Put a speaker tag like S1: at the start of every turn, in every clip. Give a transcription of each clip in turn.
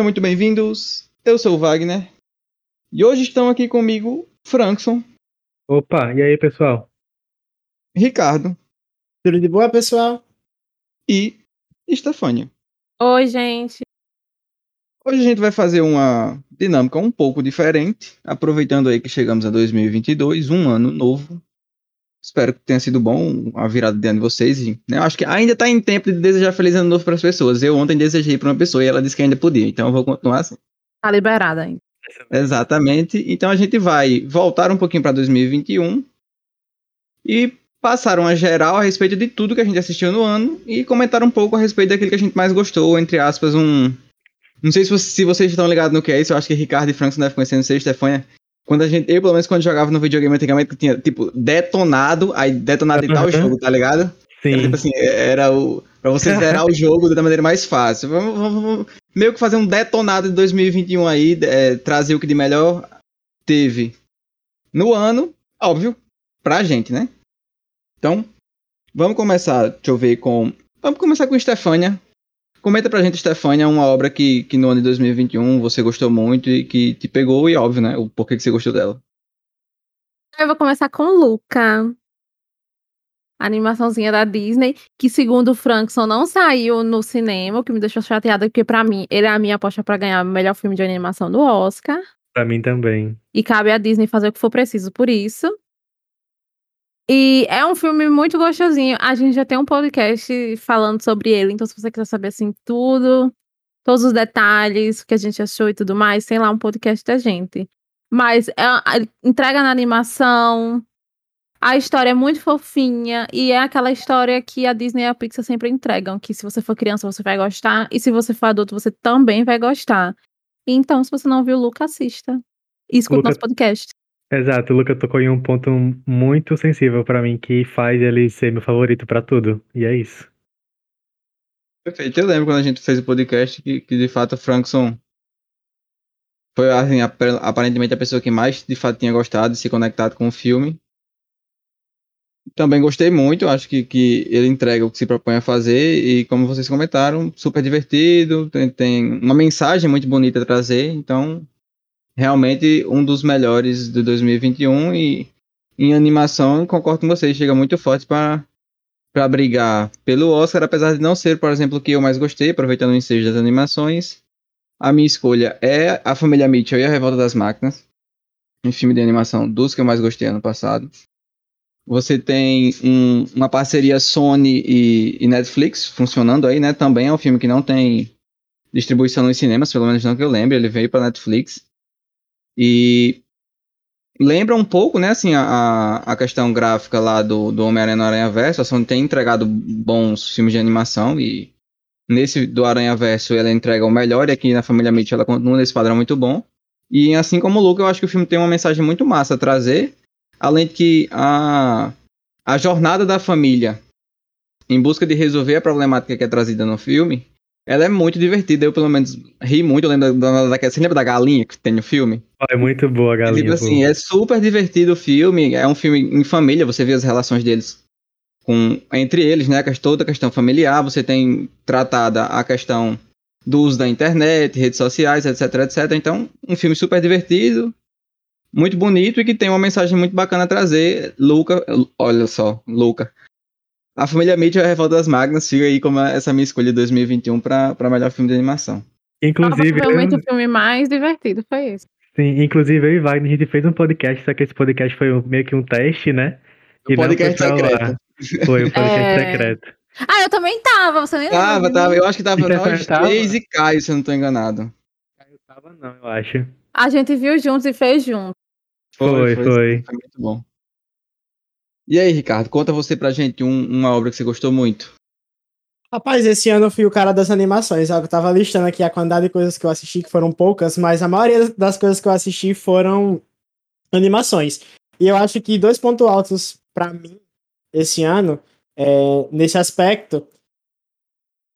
S1: Sejam muito bem-vindos. Eu sou o Wagner. E hoje estão aqui comigo Frankson,
S2: Opa, e aí, pessoal?
S1: Ricardo
S3: Tudo de boa, pessoal?
S1: e Estefânia.
S4: Oi, gente.
S1: Hoje a gente vai fazer uma dinâmica um pouco diferente, aproveitando aí que chegamos a 2022, um ano novo. Espero que tenha sido bom a virada de ano de vocês. E, né, eu acho que ainda está em tempo de desejar feliz ano novo para as pessoas. Eu ontem desejei para uma pessoa e ela disse que ainda podia, então eu vou continuar assim.
S4: Tá liberada ainda.
S1: Exatamente. Então a gente vai voltar um pouquinho para 2021 e passar uma geral a respeito de tudo que a gente assistiu no ano e comentar um pouco a respeito daquilo que a gente mais gostou, entre aspas, um. Não sei se, você- se vocês estão ligados no que é isso, eu acho que Ricardo e Frank não devem conhecer, não sei, Stefania. Quando a gente, eu, pelo menos, quando jogava no videogame antigamente, tinha, tipo, detonado, aí detonado e tal
S2: Uhum.
S1: jogo, tá ligado? Era,
S2: Sim,
S1: tipo assim, era o. Pra você zerar o jogo da maneira mais fácil. Vamos, vamos- vamos meio que fazer um detonado de 2021 aí, é, trazer o que de melhor teve no ano, óbvio, pra gente, né? Então, vamos começar, deixa eu ver, com. Vamos começar com Stefânia. Comenta pra gente, Stefânia, uma obra que, que no ano de 2021 você gostou muito e que te pegou, e óbvio, né? O porquê que você gostou dela.
S4: Eu vou começar com Luca. A animaçãozinha da Disney, que segundo o Frankson não saiu no cinema, o que me deixou chateada, porque pra mim ele é a minha aposta pra ganhar o melhor filme de animação do Oscar.
S2: pra mim também.
S4: E cabe à Disney fazer o que for preciso por isso. E é um filme muito gostosinho. A gente já tem um podcast falando sobre ele, então se você quiser saber assim tudo, todos os detalhes, o que a gente achou e tudo mais, tem lá um podcast da gente. Mas é entrega na animação. A história é muito fofinha e é aquela história que a Disney e a Pixar sempre entregam, que se você for criança você vai gostar e se você for adulto você também vai gostar. Então, se você não viu, Luca, assista. E escuta
S2: Luca-
S4: nosso podcast.
S2: Exato, o Luca tocou em um ponto muito sensível pra mim, que faz ele ser meu favorito pra tudo. E é isso.
S1: Perfeito. Eu lembro quando a gente fez o podcast que, que de fato o Frankson foi assim, ap- aparentemente a pessoa que mais de fato tinha gostado de se conectado com o filme. Também gostei muito, acho que, que ele entrega o que se propõe a fazer e como vocês comentaram, super divertido, tem, tem uma mensagem muito bonita a trazer, então realmente um dos melhores de 2021 e em animação concordo com vocês, chega muito forte para para brigar pelo Oscar, apesar de não ser, por exemplo, o que eu mais gostei, aproveitando o ensejo das animações. A minha escolha é A Família Mitchell e A Revolta das Máquinas, um filme de animação dos que eu mais gostei ano passado. Você tem um- uma parceria Sony e, e Netflix funcionando aí, né? Também é um filme que não tem distribuição nos cinemas, pelo menos não que eu lembre, ele veio para Netflix. E lembra um pouco, né, assim, a, a questão gráfica lá do, do Homem-Aranha no Aranha Verso. A Sony tem entregado bons filmes de animação e nesse do Aranha Verso ela entrega o melhor e aqui na Família Mitchell ela continua nesse padrão muito bom. E assim como o Luca, eu acho que o filme tem uma mensagem muito massa a trazer, além de que a, a jornada da família em busca de resolver a problemática que é trazida no filme, ela é muito divertida. Eu, pelo menos, ri muito. Eu lembro da, da, da, você lembra da galinha que tem no filme?
S2: É muito boa a
S1: É,
S2: galinha.
S1: tipo assim, é super divertido o filme, é um filme em família, você vê as relações deles com entre eles, né? Toda a questão familiar, você tem tratada a questão do uso da internet, redes sociais, etc, etc. Então, um filme super divertido, muito bonito e que tem uma mensagem muito bacana a trazer. Luca, olha só, Luca. A família Mitchell é a Revolta das Magnas, fica aí como essa minha escolha de 2021 para melhor filme de animação.
S2: Inclusive,
S4: Provavelmente
S2: eu-
S4: o filme mais divertido foi esse.
S2: sim, inclusive eu e Wagner, a gente fez um podcast, só que esse podcast foi um- meio que um teste, né?
S1: O
S2: E não
S1: podcast
S2: foi
S1: secreto.
S2: Foi um podcast
S4: É.
S2: secreto.
S4: Ah, eu também tava, você nem
S1: Tava,
S4: lembra.
S1: tava. Eu acho que tava
S2: Stefania
S1: nós
S2: tava?
S1: três e Caio, se eu não tô enganado.
S2: Eu tava não, eu acho.
S4: A gente viu juntos e fez junto.
S2: Foi, foi.
S1: Foi muito bom. E aí, Ricardo, conta você pra gente um- uma obra que você gostou muito.
S3: Rapaz, esse ano eu fui o cara das animações. Eu tava listando aqui a quantidade de coisas que eu assisti, que foram poucas, mas a maioria das coisas que eu assisti foram animações. E eu acho que dois pontos altos pra mim esse ano, é, nesse aspecto,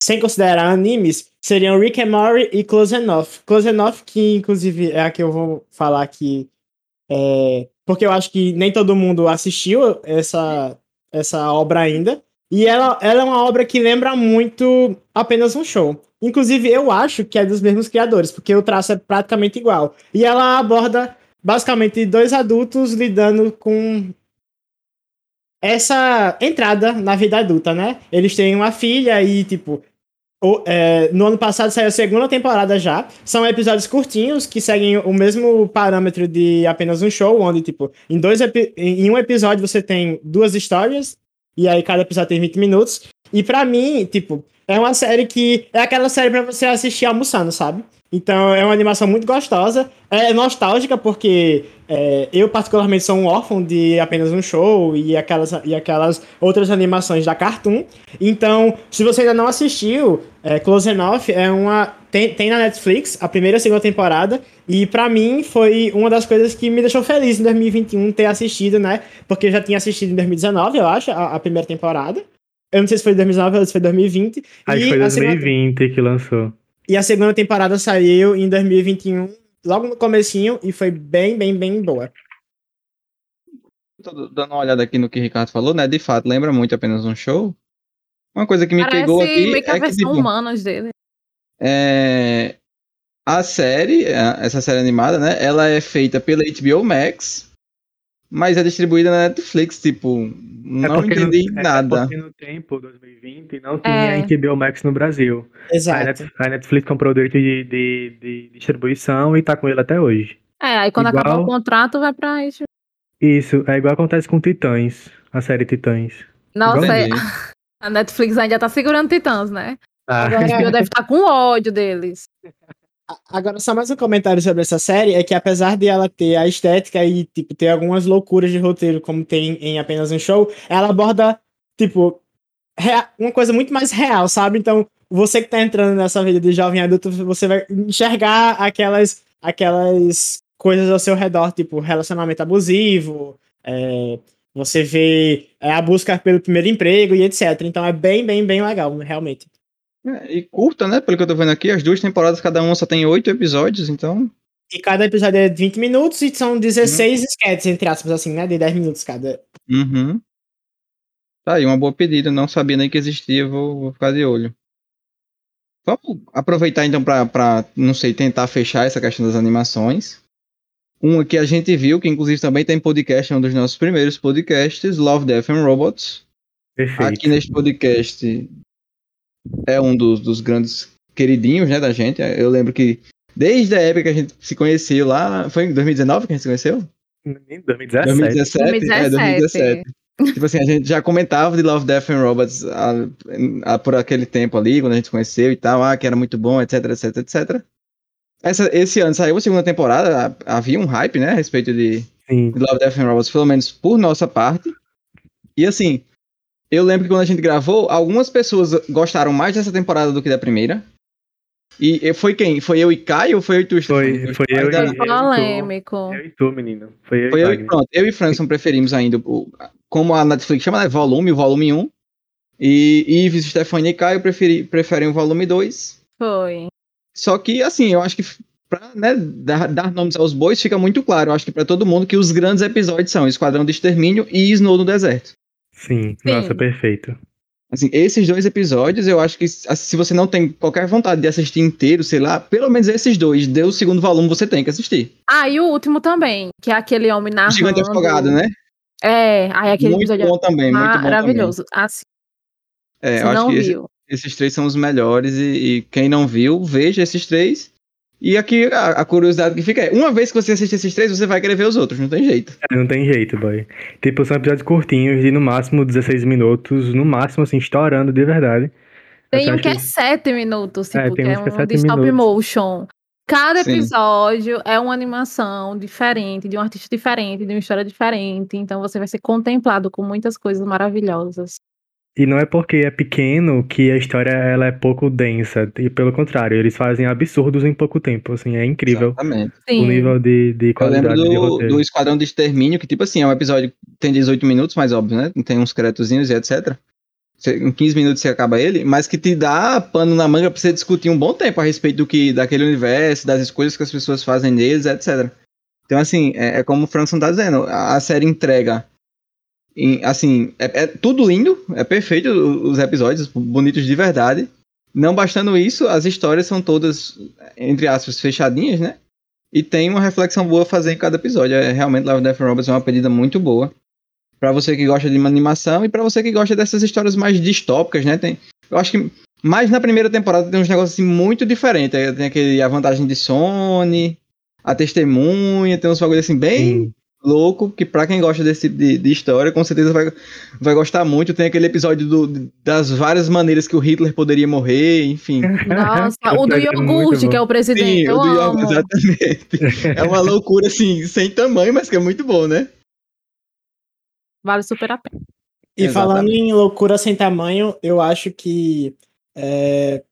S3: sem considerar animes, seriam Rick and Morty e Close Enough. Close Enough, que inclusive é a que eu vou falar aqui, é, porque eu acho que nem todo mundo assistiu essa, essa obra ainda. E ela, ela é uma obra que lembra muito apenas um show. Inclusive, eu acho que é dos mesmos criadores, porque o traço é praticamente igual. E ela aborda basicamente dois adultos lidando com essa entrada na vida adulta, né? Eles têm uma filha e, tipo, o, é, no ano passado saiu a segunda temporada já. São episódios curtinhos que seguem o mesmo parâmetro de apenas um show, onde, tipo, em, dois em um episódio você tem duas histórias, e aí cada episódio tem 20 minutos. E para mim, tipo, é uma série que é aquela série para você assistir almoçando, sabe? Então é uma animação muito gostosa. É nostálgica porque é, eu particularmente sou um órfão de apenas um show e aquelas, e aquelas outras animações da Cartoon. Então, se você ainda não assistiu, é, Close Enough é uma tem, tem na Netflix a primeira e a segunda temporada e para mim foi uma das coisas que me deixou feliz em 2021 ter assistido, né? Porque eu já tinha assistido em 2019, eu acho, a, a primeira temporada. Eu não sei se foi 2019 ou se foi 2020.
S2: Acho que foi 2020 segunda... que lançou.
S3: E a segunda temporada saiu em 2021, logo no comecinho, e foi bem, bem, bem boa.
S1: Tô dando uma olhada aqui no que o Ricardo falou, né? De fato, lembra muito apenas um show. Uma coisa que me Parece pegou aqui
S4: meio que a
S1: é
S4: versão que, tipo, humanas dele.
S1: É, a série, essa série animada, né? Ela é feita pela HBO Max mas é distribuída na Netflix, tipo, é não entendi
S2: no,
S1: nada.
S2: É porque no tempo, 2020, não tinha é. HBO Max no Brasil.
S3: Exato.
S2: A Netflix comprou o direito de, de, de, distribuição e tá com ele até hoje.
S4: É, aí quando igual... acabar o contrato vai pra isso.
S2: Isso, é igual acontece com Titãs, a série Titãs.
S4: Nossa, é... a Netflix ainda tá segurando Titãs, né? Ah. Agora a HBO deve estar tá com ódio deles.
S3: Agora, só mais um comentário sobre essa série é que apesar de ela ter a estética e, tipo, ter algumas loucuras de roteiro, como tem em apenas um show, ela aborda, tipo, uma coisa muito mais real, sabe? Então, você que tá entrando nessa vida de jovem adulto, você vai enxergar aquelas, aquelas coisas ao seu redor, tipo, relacionamento abusivo, é, você vê é, a busca pelo primeiro emprego e etc. Então, é bem, bem, bem legal, realmente.
S1: É, e curta, né? Pelo que eu tô vendo aqui, as duas temporadas, cada uma só tem oito episódios, então.
S3: E cada episódio é 20 minutos e são 16 uhum. sketches, entre aspas, assim, né? De 10 minutos cada.
S1: Uhum. Tá aí, uma boa pedida. Não sabia nem que existia, vou, vou ficar de olho. Vamos aproveitar então para, não sei, tentar fechar essa questão das animações. Uma que a gente viu, que inclusive também tem podcast, é um dos nossos primeiros podcasts, Love, Death and Robots. Perfeito. Aqui neste podcast é um dos, dos grandes queridinhos, né, da gente. Eu lembro que desde a época que a gente se conheceu lá, foi em 2019 que a gente se conheceu?
S2: 2017.
S1: 2017, 2017. É, 2017. tipo assim, a gente já comentava de Love, Death and Robots a, a, por aquele tempo ali, quando a gente se conheceu e tal, ah, que era muito bom, etc, etc, etc. Essa, esse ano saiu a segunda temporada, havia um hype, né, a respeito de, de Love, Death and Robots, pelo menos por nossa parte. E assim, eu lembro que quando a gente gravou, algumas pessoas gostaram mais dessa temporada do que da primeira. E foi quem? Foi eu e Caio ou foi eu e tu,
S2: Foi, foi eu, e, eu,
S4: polêmico.
S2: eu e tu, menino. Foi eu,
S1: foi
S2: e,
S1: eu e pronto. Eu e Franson preferimos ainda, o, como a Netflix chama, né? Volume, o volume 1. E Ives, Stefania e Caio preferi, preferem o volume 2.
S4: Foi.
S1: Só que, assim, eu acho que pra né, dar, dar, nomes aos bois fica muito claro, eu acho que para todo mundo, que os grandes episódios são Esquadrão de Extermínio e Snow no Deserto.
S2: Sim, Sim. nossa, perfeito.
S1: Assim, esses dois episódios, eu acho que se você não tem qualquer vontade de assistir inteiro, sei lá, pelo menos esses dois, deu o segundo volume, você tem que assistir.
S4: Ah, e o último também, que é aquele homem narrando.
S1: Gigante Afogado, né?
S4: É, aí aquele
S1: muito
S4: episódio
S1: bom também, muito bom
S4: maravilhoso. Assim,
S1: é, eu acho que esse, esses três são os melhores e, e, quem não viu, veja esses três e aqui a, a, curiosidade que fica é: uma vez que você assistir esses três, você vai querer ver os outros, não tem jeito.
S2: É, não tem jeito, boy. Tipo, são episódios curtinhos, de no máximo 16 minutos, no máximo, assim, estourando de verdade.
S4: Tem um que é 7 minutos, tipo, é, tem que é um que é de stop minutos. motion. Cada episódio Sim. é uma animação diferente, de um artista diferente, de uma história diferente. Então você vai ser contemplado com muitas coisas maravilhosas.
S2: E não é porque é pequeno que a história ela é pouco densa. E pelo contrário, eles fazem absurdos em pouco tempo. Assim, é incrível
S1: Exatamente.
S2: o nível de, de qualidade
S1: Eu lembro
S2: do,
S1: do Esquadrão de Extermínio, que tipo assim, é um episódio que tem 18 minutos, mais óbvio, né? Tem uns créditozinhos e etc. Em 15 minutos você acaba ele, mas que te dá pano na manga pra você discutir um bom tempo a respeito do que daquele universo, das escolhas que as pessoas fazem neles, etc. Então, assim, é, é como o Franson tá dizendo, a série entrega assim, é, é tudo lindo, é perfeito os episódios, bonitos de verdade. Não bastando isso, as histórias são todas, entre aspas, fechadinhas, né? E tem uma reflexão boa a fazer em cada episódio. É, realmente, Love, Death and Robots é uma pedida muito boa. Pra você que gosta de uma animação e pra você que gosta dessas histórias mais distópicas, né? Tem, eu acho que mais na primeira temporada tem uns negócios assim, muito diferentes. Tem aquele A Vantagem de Sony, A Testemunha, tem uns bagulhos assim bem
S2: Sim.
S1: Louco, que pra quem gosta desse tipo de, de história, com certeza vai, vai gostar muito. Tem aquele episódio do- das várias maneiras que o Hitler poderia morrer, enfim.
S4: Nossa, o do iogurte, que é o presidente.
S1: Sim,
S4: eu
S1: o do
S4: amo.
S1: exatamente. É uma loucura, assim, sem tamanho, mas que é muito bom, né?
S4: Vale super a pena.
S3: E
S1: Exatamente.
S3: falando em loucura sem tamanho, eu acho que é,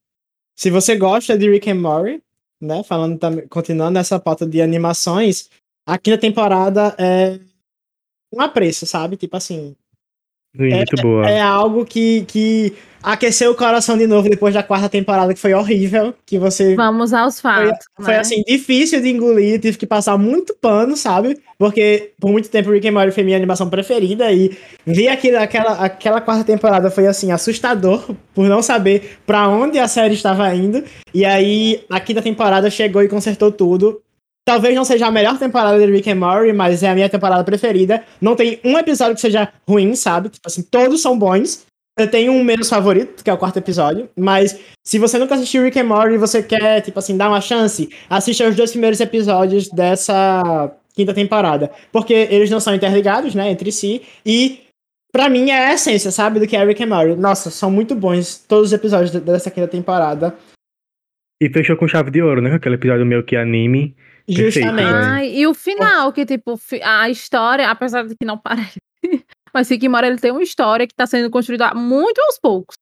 S3: se você gosta de Rick and Morty, né, falando também, continuando essa pauta de animações, a quinta temporada é um apreço, sabe? Tipo assim,
S2: Sim, muito boa.
S3: é algo que, que aqueceu o coração de novo depois da quarta temporada, que foi horrível, que você
S4: Vamos aos fatos.
S3: foi
S4: né?
S3: assim, difícil de engolir, tive que passar muito pano, sabe? Porque por muito tempo Rick and Morty foi minha animação preferida e ver aquilo, aquela, aquela quarta temporada foi assim, assustador por não saber pra onde a série estava indo. E aí a quinta temporada chegou e consertou tudo. Talvez não seja a melhor temporada de Rick and Morty, mas é a minha temporada preferida. Não tem um episódio que seja ruim, sabe? Tipo assim, todos são bons. Eu tenho um menos favorito, que é o quarto episódio, mas se você nunca assistiu Rick and Morty e você quer, tipo assim, dar uma chance, assista os dois primeiros episódios dessa quinta temporada. Porque eles não são interligados, né, entre si, e pra mim é a essência, sabe, do que é Rick and Morty. Nossa, são muito bons todos os episódios de- dessa quinta temporada.
S2: E fechou com chave de ouro, né? Aquele episódio meio que anime.
S3: Justamente.
S4: Ai, e o final, que tipo, a história, apesar de que não parece, mas Rick Morty ele tem uma história que tá sendo construída muito aos poucos.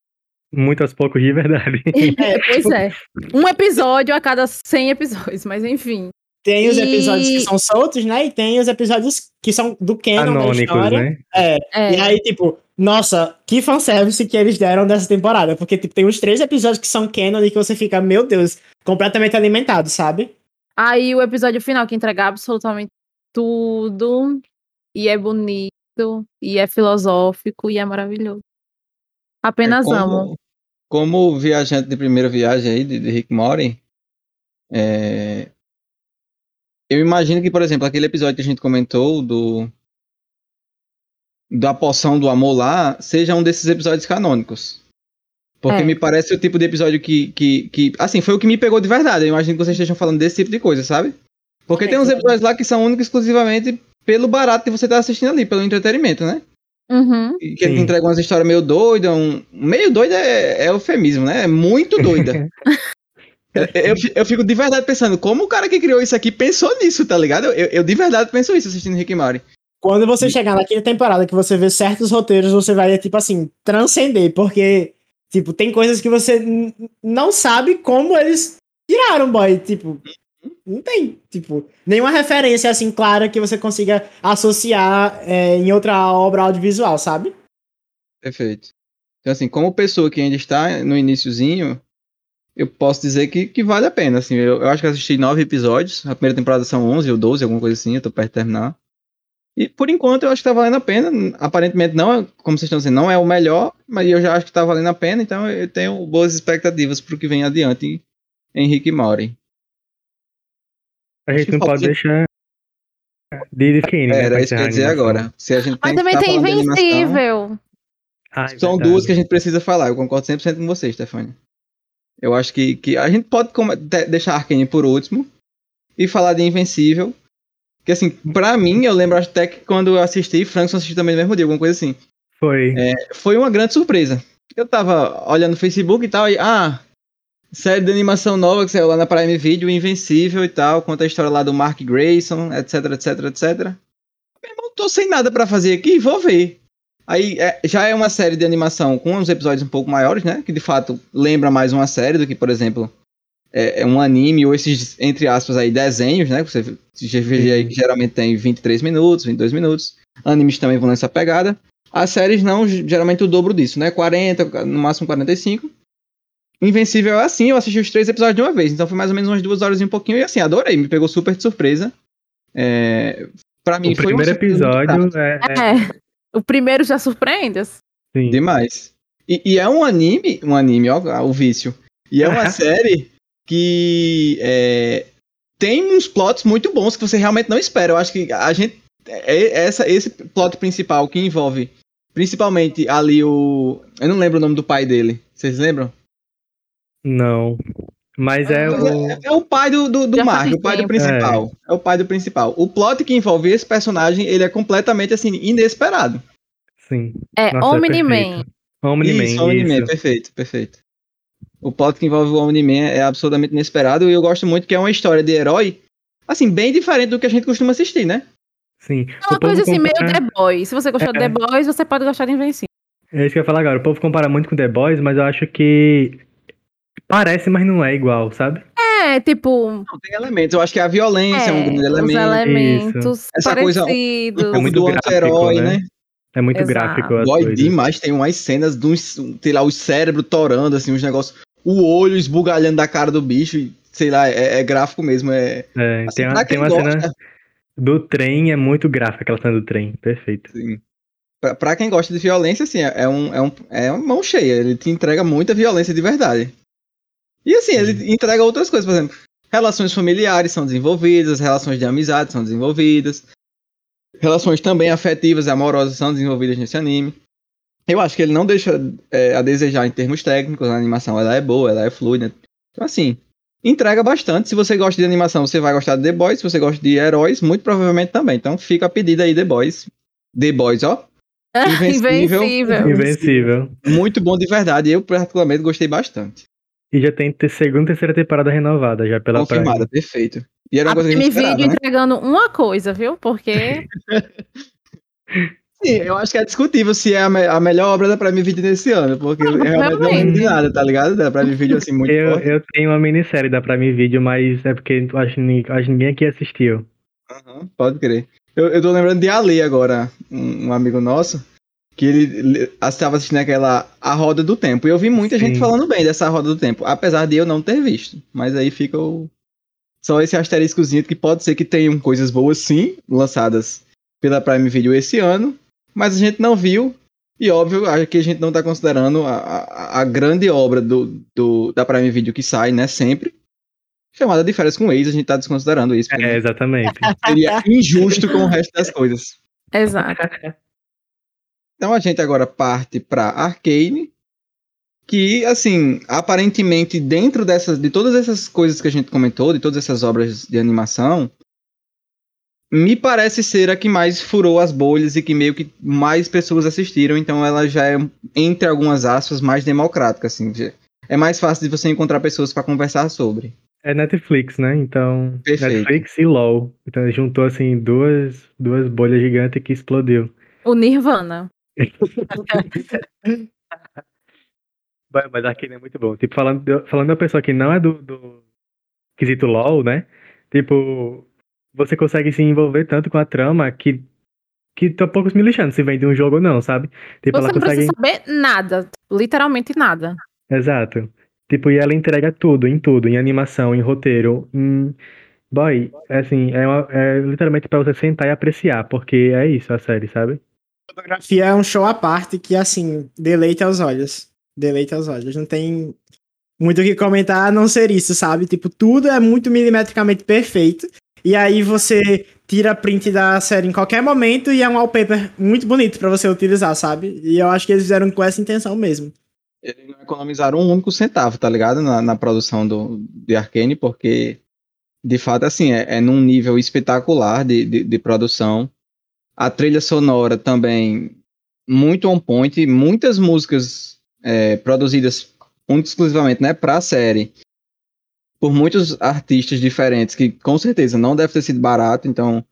S2: Muito aos poucos de verdade.
S3: É,
S4: pois é. Um episódio a cada 100 episódios, mas enfim.
S3: Tem os
S4: E-
S3: episódios que são soltos, né, e tem os episódios que são do canon da
S2: Canônicos,
S3: história.
S2: né?
S4: É,
S3: E aí, tipo, nossa, que fanservice que eles deram dessa temporada. Porque, tipo, tem uns três episódios que são canon e que você fica, meu Deus, completamente alimentado, sabe?
S4: Aí o episódio final que entrega absolutamente tudo. E é bonito, e é filosófico, e é maravilhoso. Apenas
S1: É,
S4: amo.
S1: como, como viajante de primeira viagem aí, de, de Rick Morty, é, eu imagino que, por exemplo, aquele episódio que a gente comentou do da poção do amor lá, seja um desses episódios canônicos. Porque
S4: É.
S1: me parece o tipo de episódio que, que, que. Assim, foi o que me pegou de verdade. Eu imagino que vocês estejam falando desse tipo de coisa, sabe? Porque
S3: É,
S1: tem uns
S3: claro.
S1: episódios lá que são únicos exclusivamente pelo barato que você tá assistindo ali, pelo entretenimento, né?
S4: Uhum.
S1: Que ele
S2: Sim.
S1: entrega umas histórias meio doidas. Um... Meio doida é, é eufemismo, né? É muito doida. Eu, eu fico de verdade pensando, como o cara que criou isso aqui pensou nisso, tá ligado? Eu, eu de verdade penso isso assistindo Rick e Morty.
S3: Quando você chegar naquela temporada que você vê certos roteiros, você vai, tipo assim, transcender. Porque, tipo, tem coisas que você não sabe como eles tiraram, boy. Tipo, não tem, tipo, nenhuma referência, assim, clara que você consiga associar é, em outra obra audiovisual, sabe?
S1: Perfeito. Então, assim, como pessoa que ainda está no iniciozinho, eu posso dizer que, que vale a pena. Assim, eu, eu acho que assisti nove episódios. A primeira temporada são 11 ou 12, alguma coisa assim. Eu tô perto de terminar. E por enquanto eu acho que tá valendo a pena. Aparentemente não é, como vocês estão dizendo, não é o melhor, mas eu já acho que tá valendo a pena. Então eu tenho boas expectativas pro que vem adiante em Rick e Morty.
S2: A gente
S1: que
S2: não pode
S1: de-
S2: deixar de Kane, né?
S1: Era isso que eu ia dizer agora. Se a gente
S4: Mas
S1: tem
S4: também
S1: que ficar
S4: tem Invencível.
S2: Ah, é
S1: São
S2: verdade.
S1: duas que a gente precisa falar. Eu concordo 100% com você, Stefania. Eu acho que, que a gente pode deixar Arkane por último e falar de Invencível. Que assim, pra mim, eu lembro até que quando eu assisti, Frankson assistiu também no mesmo dia, alguma coisa assim.
S2: Foi.
S1: Foi uma grande surpresa. Eu tava olhando no Facebook e tal, e ah, série de animação nova que saiu lá na Prime Video, Invencível e tal, conta a história lá do Mark Grayson, etc, etc, etc. Meu irmão, tô sem nada pra fazer aqui, vou ver. Aí é, já é uma série de animação com uns episódios um pouco maiores, né? Que de fato lembra mais uma série do que, por exemplo, é, é um anime ou esses, entre aspas, aí, desenhos, né? Que você que geralmente tem 23 minutos, 22 minutos. Animes também vão nessa pegada. As séries não, geralmente o dobro disso, né? 40, no máximo 45. Invencível é assim, eu assisti os três episódios de uma vez, então foi mais ou menos umas duas horas e um pouquinho, e assim, adorei, me pegou super de surpresa. É, pra mim
S2: O
S1: foi uma
S2: primeiro
S1: grata.
S2: episódio é, é-
S4: É. O primeiro já surpreende. assim.
S2: Sim.
S1: Demais. E, e é um anime, um anime, ó, o vício. E é uma série que é, tem uns plots muito bons que você realmente não espera. Eu acho que a gente. É, essa, esse plot principal que envolve principalmente ali o. Eu não lembro o nome do pai dele. Vocês lembram?
S2: Não. Mas é
S1: Mas
S2: o.
S1: é, é o pai do, do, do Mark, o pai do
S4: tempo.
S1: principal. É. o pai do principal. O plot que envolve esse personagem, ele é completamente assim, inesperado.
S2: Sim.
S4: É
S2: Nossa, é
S4: Omni-Man.
S2: Omni-Man.
S1: isso, Omni-Man, perfeito, perfeito. O plot que envolve o Omni-Man é absolutamente inesperado e eu gosto muito que é uma história de herói, assim, bem diferente do que a gente costuma assistir, né?
S2: Sim.
S4: É uma coisa assim, meio
S2: compara-
S4: The Boys. Se você gostou de
S2: É.
S4: The Boys, você pode gostar de Invencível.
S2: É isso que eu ia falar agora. O povo compara muito com The Boys, mas eu acho que parece, mas não é igual, sabe?
S4: É, tipo,
S1: Não, tem elementos. Eu acho que a violência é, um
S4: é,
S1: grande
S4: os
S1: elemento.
S4: elementos
S1: Essa coisa-
S4: parecidos.
S2: É muito
S1: do
S2: gráfico,
S1: anti-herói,
S2: né?
S1: né?
S2: É muito
S4: Exato.
S2: gráfico
S1: Dói demais, tem umas cenas de uns, sei lá, o cérebro torando, assim, uns negócios. O olho esbugalhando da cara do bicho, e, sei lá, é, é gráfico mesmo. É,
S2: É,
S1: assim,
S2: tem, uma, tem uma
S1: gosta,
S2: cena do trem, é muito gráfica aquela cena do trem. Perfeito.
S1: assim, pra, pra quem gosta de violência, assim, é, um, é, um, é uma mão cheia. Ele te entrega muita violência de verdade. E assim, ele entrega outras coisas, por exemplo, relações familiares são desenvolvidas, relações de amizade são desenvolvidas, relações também afetivas e amorosas são desenvolvidas nesse anime. Eu acho que ele não deixa é, a desejar em termos técnicos, a animação ela é boa, ela é fluida. Então assim, entrega bastante. Se você gosta de animação, você vai gostar de The Boys. Se você gosta de heróis, muito provavelmente também. Então fica a pedida aí, The Boys. The Boys, ó. Invencível.
S4: Invencível.
S2: Invencível.
S1: Muito bom de verdade. Eu, particularmente, gostei bastante.
S2: E já tem ter- segunda e terceira temporada renovada já pela
S1: Confirmada,
S2: Prime.
S1: perfeito. E era uma
S4: A
S1: coisa que a gente esperava,
S4: Video
S1: né?
S4: entregando uma coisa, viu? Porque
S1: Sim, eu acho que é discutível se é a, me- a melhor obra da Prime Video desse ano, porque eu realmente não de nada, tá ligado? Da Prime Video, assim, muito
S2: Eu,
S1: forte.
S2: eu tenho uma minissérie da Prime Video, mas é porque acho, que acho que ninguém aqui assistiu.
S1: Aham, pode crer. Eu, eu tô lembrando de Ali agora, um, um amigo nosso, que ele le- estava assistindo aquela A Roda do Tempo. E eu vi muita gente
S2: Sim.
S1: falando bem dessa Roda do Tempo, apesar de eu não ter visto. Mas aí fica o... só esse asteriscozinho que pode ser que tenham coisas boas sim, lançadas pela Prime Video esse ano, mas a gente não viu. E óbvio, acho que a gente não tá considerando a, a, a grande obra do, do, da Prime Video que sai, né, sempre. Chamada de férias com o ex, a gente tá desconsiderando isso.
S2: É, exatamente.
S1: Seria injusto com o resto das coisas.
S4: Exato.
S1: Então a gente agora parte para Arcane, que assim, aparentemente dentro dessas de todas essas coisas que a gente comentou, de todas essas obras de animação, me parece ser a que mais furou as bolhas e que meio que mais pessoas assistiram, então ela já é entre algumas aspas mais democrática assim. É mais fácil de você encontrar pessoas para conversar sobre.
S2: É Netflix, né? Então,
S1: Perfeito.
S2: Netflix e LOL. Então juntou assim duas, duas bolhas gigantes que explodiu.
S4: O Nirvana.
S2: Vai, Mas Arcane é muito bom. Tipo, falando, de- falando de uma pessoa que não é do, do quesito LOL, né? Tipo, você consegue se envolver tanto com a trama que, que tá poucos me lixando se vem de um jogo ou não, sabe? Tipo,
S4: Você
S2: ela
S4: não
S2: consegue.
S4: precisa saber nada. Literalmente nada.
S2: Exato. Tipo, e ela entrega tudo, em tudo, em animação, em roteiro, em. Boy, é assim, é, uma- é literalmente pra você sentar e apreciar, porque é isso a série, sabe?
S3: fotografia é um show à parte que, assim, deleita os olhos. Deleita os olhos. Não tem muito o que comentar a não ser isso, sabe? Tipo, tudo é muito milimetricamente perfeito. E aí você tira print da série em qualquer momento e é um wallpaper muito bonito pra você utilizar, sabe? E eu acho que eles fizeram com essa intenção mesmo.
S1: Eles não economizaram um único centavo, tá ligado? Na, na produção do, de Arkane, porque de fato, assim, é, é num nível espetacular de, de, de produção. A trilha sonora também muito on point, muitas músicas é, produzidas exclusivamente né, para a série por muitos artistas diferentes, que com certeza não deve ter sido barato, então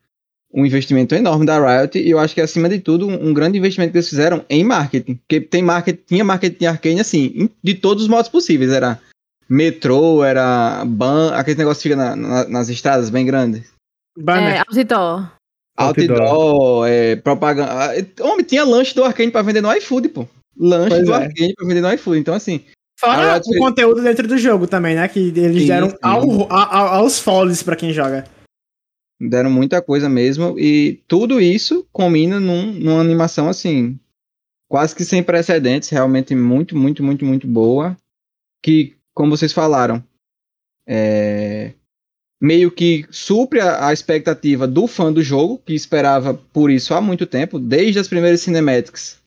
S1: um investimento enorme da Riot, e eu acho que acima de tudo um, grande investimento que eles fizeram em marketing, porque tem marketing, tinha marketing Arcane assim, de todos os modos possíveis, era metrô, era ban, aquele negócio que fica na- na- nas estradas bem grandes.
S3: Banner.
S4: É, outdoor.
S2: Outdoor.
S1: Outdoor, é, propaganda. ah, Homem, tinha lanche do Arcane pra vender no iFood, pô. Lanche
S3: Pois
S1: do
S3: é.
S1: Arcane pra vender no iFood. Então, assim,
S3: Fora o conteúdo dentro do jogo também, né? Que eles
S1: Sim,
S3: deram
S1: sim.
S3: ao- a- aos follies pra quem joga.
S1: Deram muita coisa mesmo. E tudo isso combina num, numa animação assim. Quase que sem precedentes, realmente muito, muito, muito, muito boa. Que, como vocês falaram, é, meio que supre a, a, expectativa do fã do jogo, que esperava por isso há muito tempo, desde as primeiras cinematics.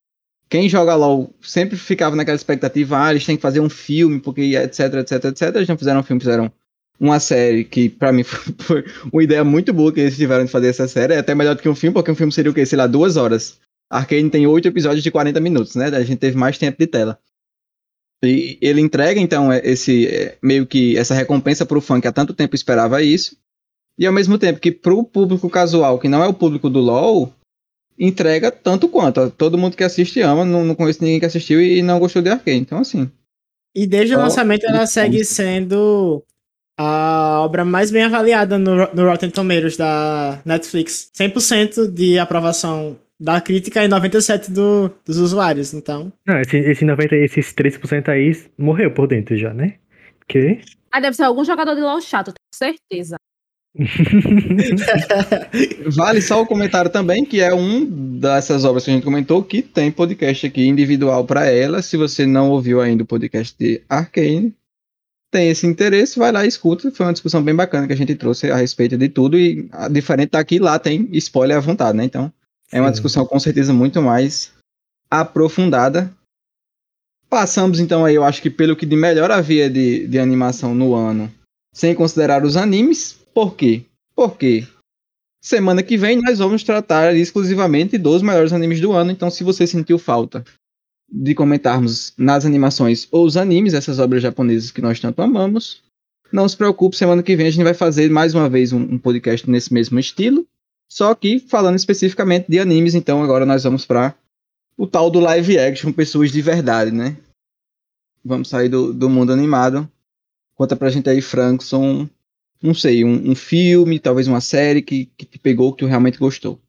S1: Quem joga LOL sempre ficava naquela expectativa, ah, eles têm que fazer um filme, porque etc, etc, etc. Eles não fizeram um filme, fizeram uma série que, para mim, foi uma ideia muito boa que eles tiveram de fazer essa série. É até melhor do que um filme, porque um filme seria o quê? Sei lá, duas horas. Arcane tem oito episódios de 40 minutos, né? A gente teve mais tempo de tela. E ele entrega, então, é, esse é, meio que essa recompensa pro fã que há tanto tempo esperava isso. E ao mesmo tempo que pro público casual, que não é o público do LoL, entrega tanto quanto. Todo mundo que assiste ama, não, não conheço ninguém que assistiu e não gostou de Arcane. Então, assim.
S3: E desde o lançamento ela segue sendo a obra mais bem avaliada no, no Rotten Tomatoes da Netflix. 100% de aprovação da crítica e 97% do, dos usuários, então...
S2: Não, esse, esse 90, esses 3% aí morreu por dentro já, né? Que...
S4: Ah, deve ser algum jogador de LoL chato, tenho certeza.
S1: vale só o comentário também, que é um dessas obras que a gente comentou, que tem podcast aqui individual para ela. Se você não ouviu ainda o podcast de Arcane, tem esse interesse, vai lá e escuta. Foi uma discussão bem bacana que a gente trouxe a respeito de tudo. E a diferente daqui, lá tem spoiler à vontade, né? Então, é uma discussão com certeza muito mais aprofundada. Passamos então aí, eu acho que pelo que de melhor havia de, de animação no ano, sem considerar os animes. Por quê? Porque semana que vem nós vamos tratar exclusivamente dos melhores animes do ano. Então, se você sentiu falta de comentarmos nas animações ou os animes, essas obras japonesas que nós tanto amamos. Não se preocupe, semana que vem a gente vai fazer mais uma vez um, um podcast nesse mesmo estilo, só que falando especificamente de animes, então agora nós vamos para o tal do live action, pessoas de verdade, né? Vamos sair do, do mundo animado. Conta pra gente aí, Frankson, não sei, um, um filme, talvez uma série que, que te pegou, que tu realmente gostou.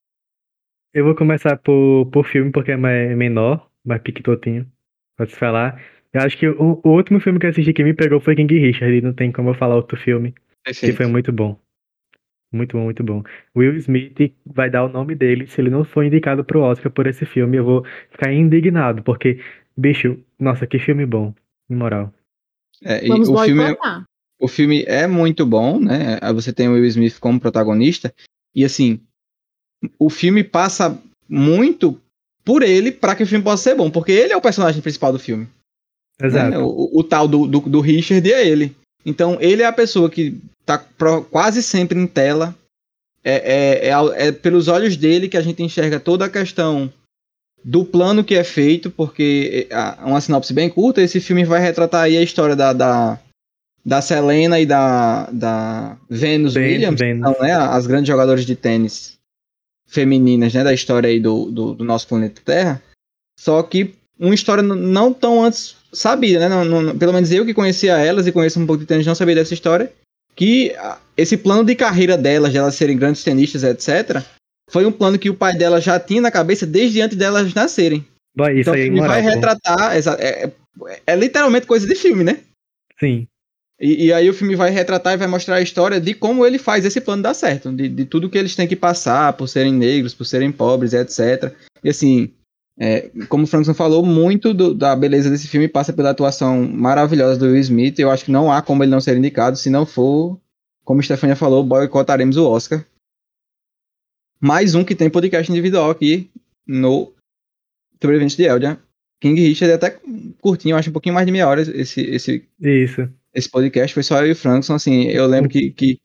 S2: Eu vou começar por, por filme, porque é mais, menor mais piquetotinho, pode se falar. Eu acho que o, o, último filme que eu assisti que me pegou foi King Richard, e não tem como eu falar outro filme. Que foi muito bom. Muito bom, muito bom. Will Smith vai dar o nome dele se ele não for indicado pro Oscar por esse filme. Eu vou ficar indignado, porque, bicho, nossa, que filme bom, em moral.
S1: É, Vamos o filme, é, o filme é muito bom, né? Você tem o Will Smith como protagonista, e assim, o filme passa muito por ele para que o filme possa ser bom, porque ele é o personagem principal do filme.
S2: Exato. Né?
S1: O, o, tal do, do, do, Richard é ele. Então ele é a pessoa que tá pro, quase sempre em tela. É, é, é, é, pelos olhos dele que a gente enxerga toda a questão do plano que é feito, porque é, uma sinopse bem curta, esse filme vai retratar aí a história da, da, da Selena e da, da Venus ben, Williams, ben. Então, né, as grandes jogadoras de tênis femininas, né, da história aí do, do, do, nosso planeta Terra. Só que uma história não tão antes sabida, né? Não, não, pelo menos eu que conhecia elas e conheço um pouco de tênis não sabia dessa história. Que esse plano de carreira delas, de elas serem grandes tenistas, etc., foi um plano que o pai dela já tinha na cabeça desde antes delas nascerem.
S2: Vai, isso então, aí,
S1: vai retratar. É, é, é literalmente coisa de filme, né?
S2: Sim.
S1: E, e, aí o filme vai retratar e vai mostrar a história de como ele faz esse plano dar certo, de, de tudo que eles têm que passar por serem negros, por serem pobres, etc. E assim, é, como o Frankson falou, muito do, da beleza desse filme passa pela atuação maravilhosa do Will Smith. Eu acho que não há como ele não ser indicado, se não for, como a Stefania falou, boicotaremos o Oscar. Mais um que tem podcast individual aqui no Sobreviventes de Eldia. King Richard é até curtinho, acho um pouquinho mais de meia hora esse, esse,
S2: Isso
S1: esse podcast foi só eu e o Frankson, assim, eu lembro que, que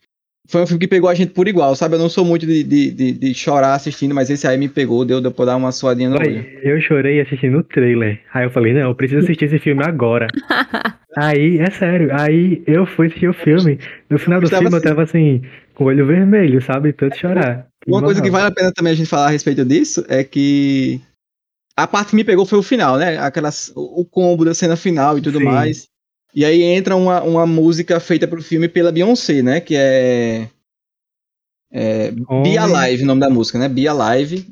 S1: foi um filme que pegou a gente por igual, sabe? Eu não sou muito de, de, de, de chorar assistindo, mas esse aí me pegou, deu, deu pra dar uma suadinha no olho.
S2: Eu chorei assistindo o trailer. Aí eu falei, não, eu preciso assistir esse filme agora. aí, é sério, aí eu fui assistir o filme. No final do filme assim, eu tava assim, com o olho vermelho, sabe? Tanto chorar.
S1: Uma coisa que vale a pena também a gente falar a respeito disso é que a parte que me pegou foi o final, né? Aquelas, o combo da cena final e tudo Sim. mais. E aí entra uma, uma música feita pro filme pela Beyoncé, né? Que é. é Be Alive, o nome da música, né? Be Alive.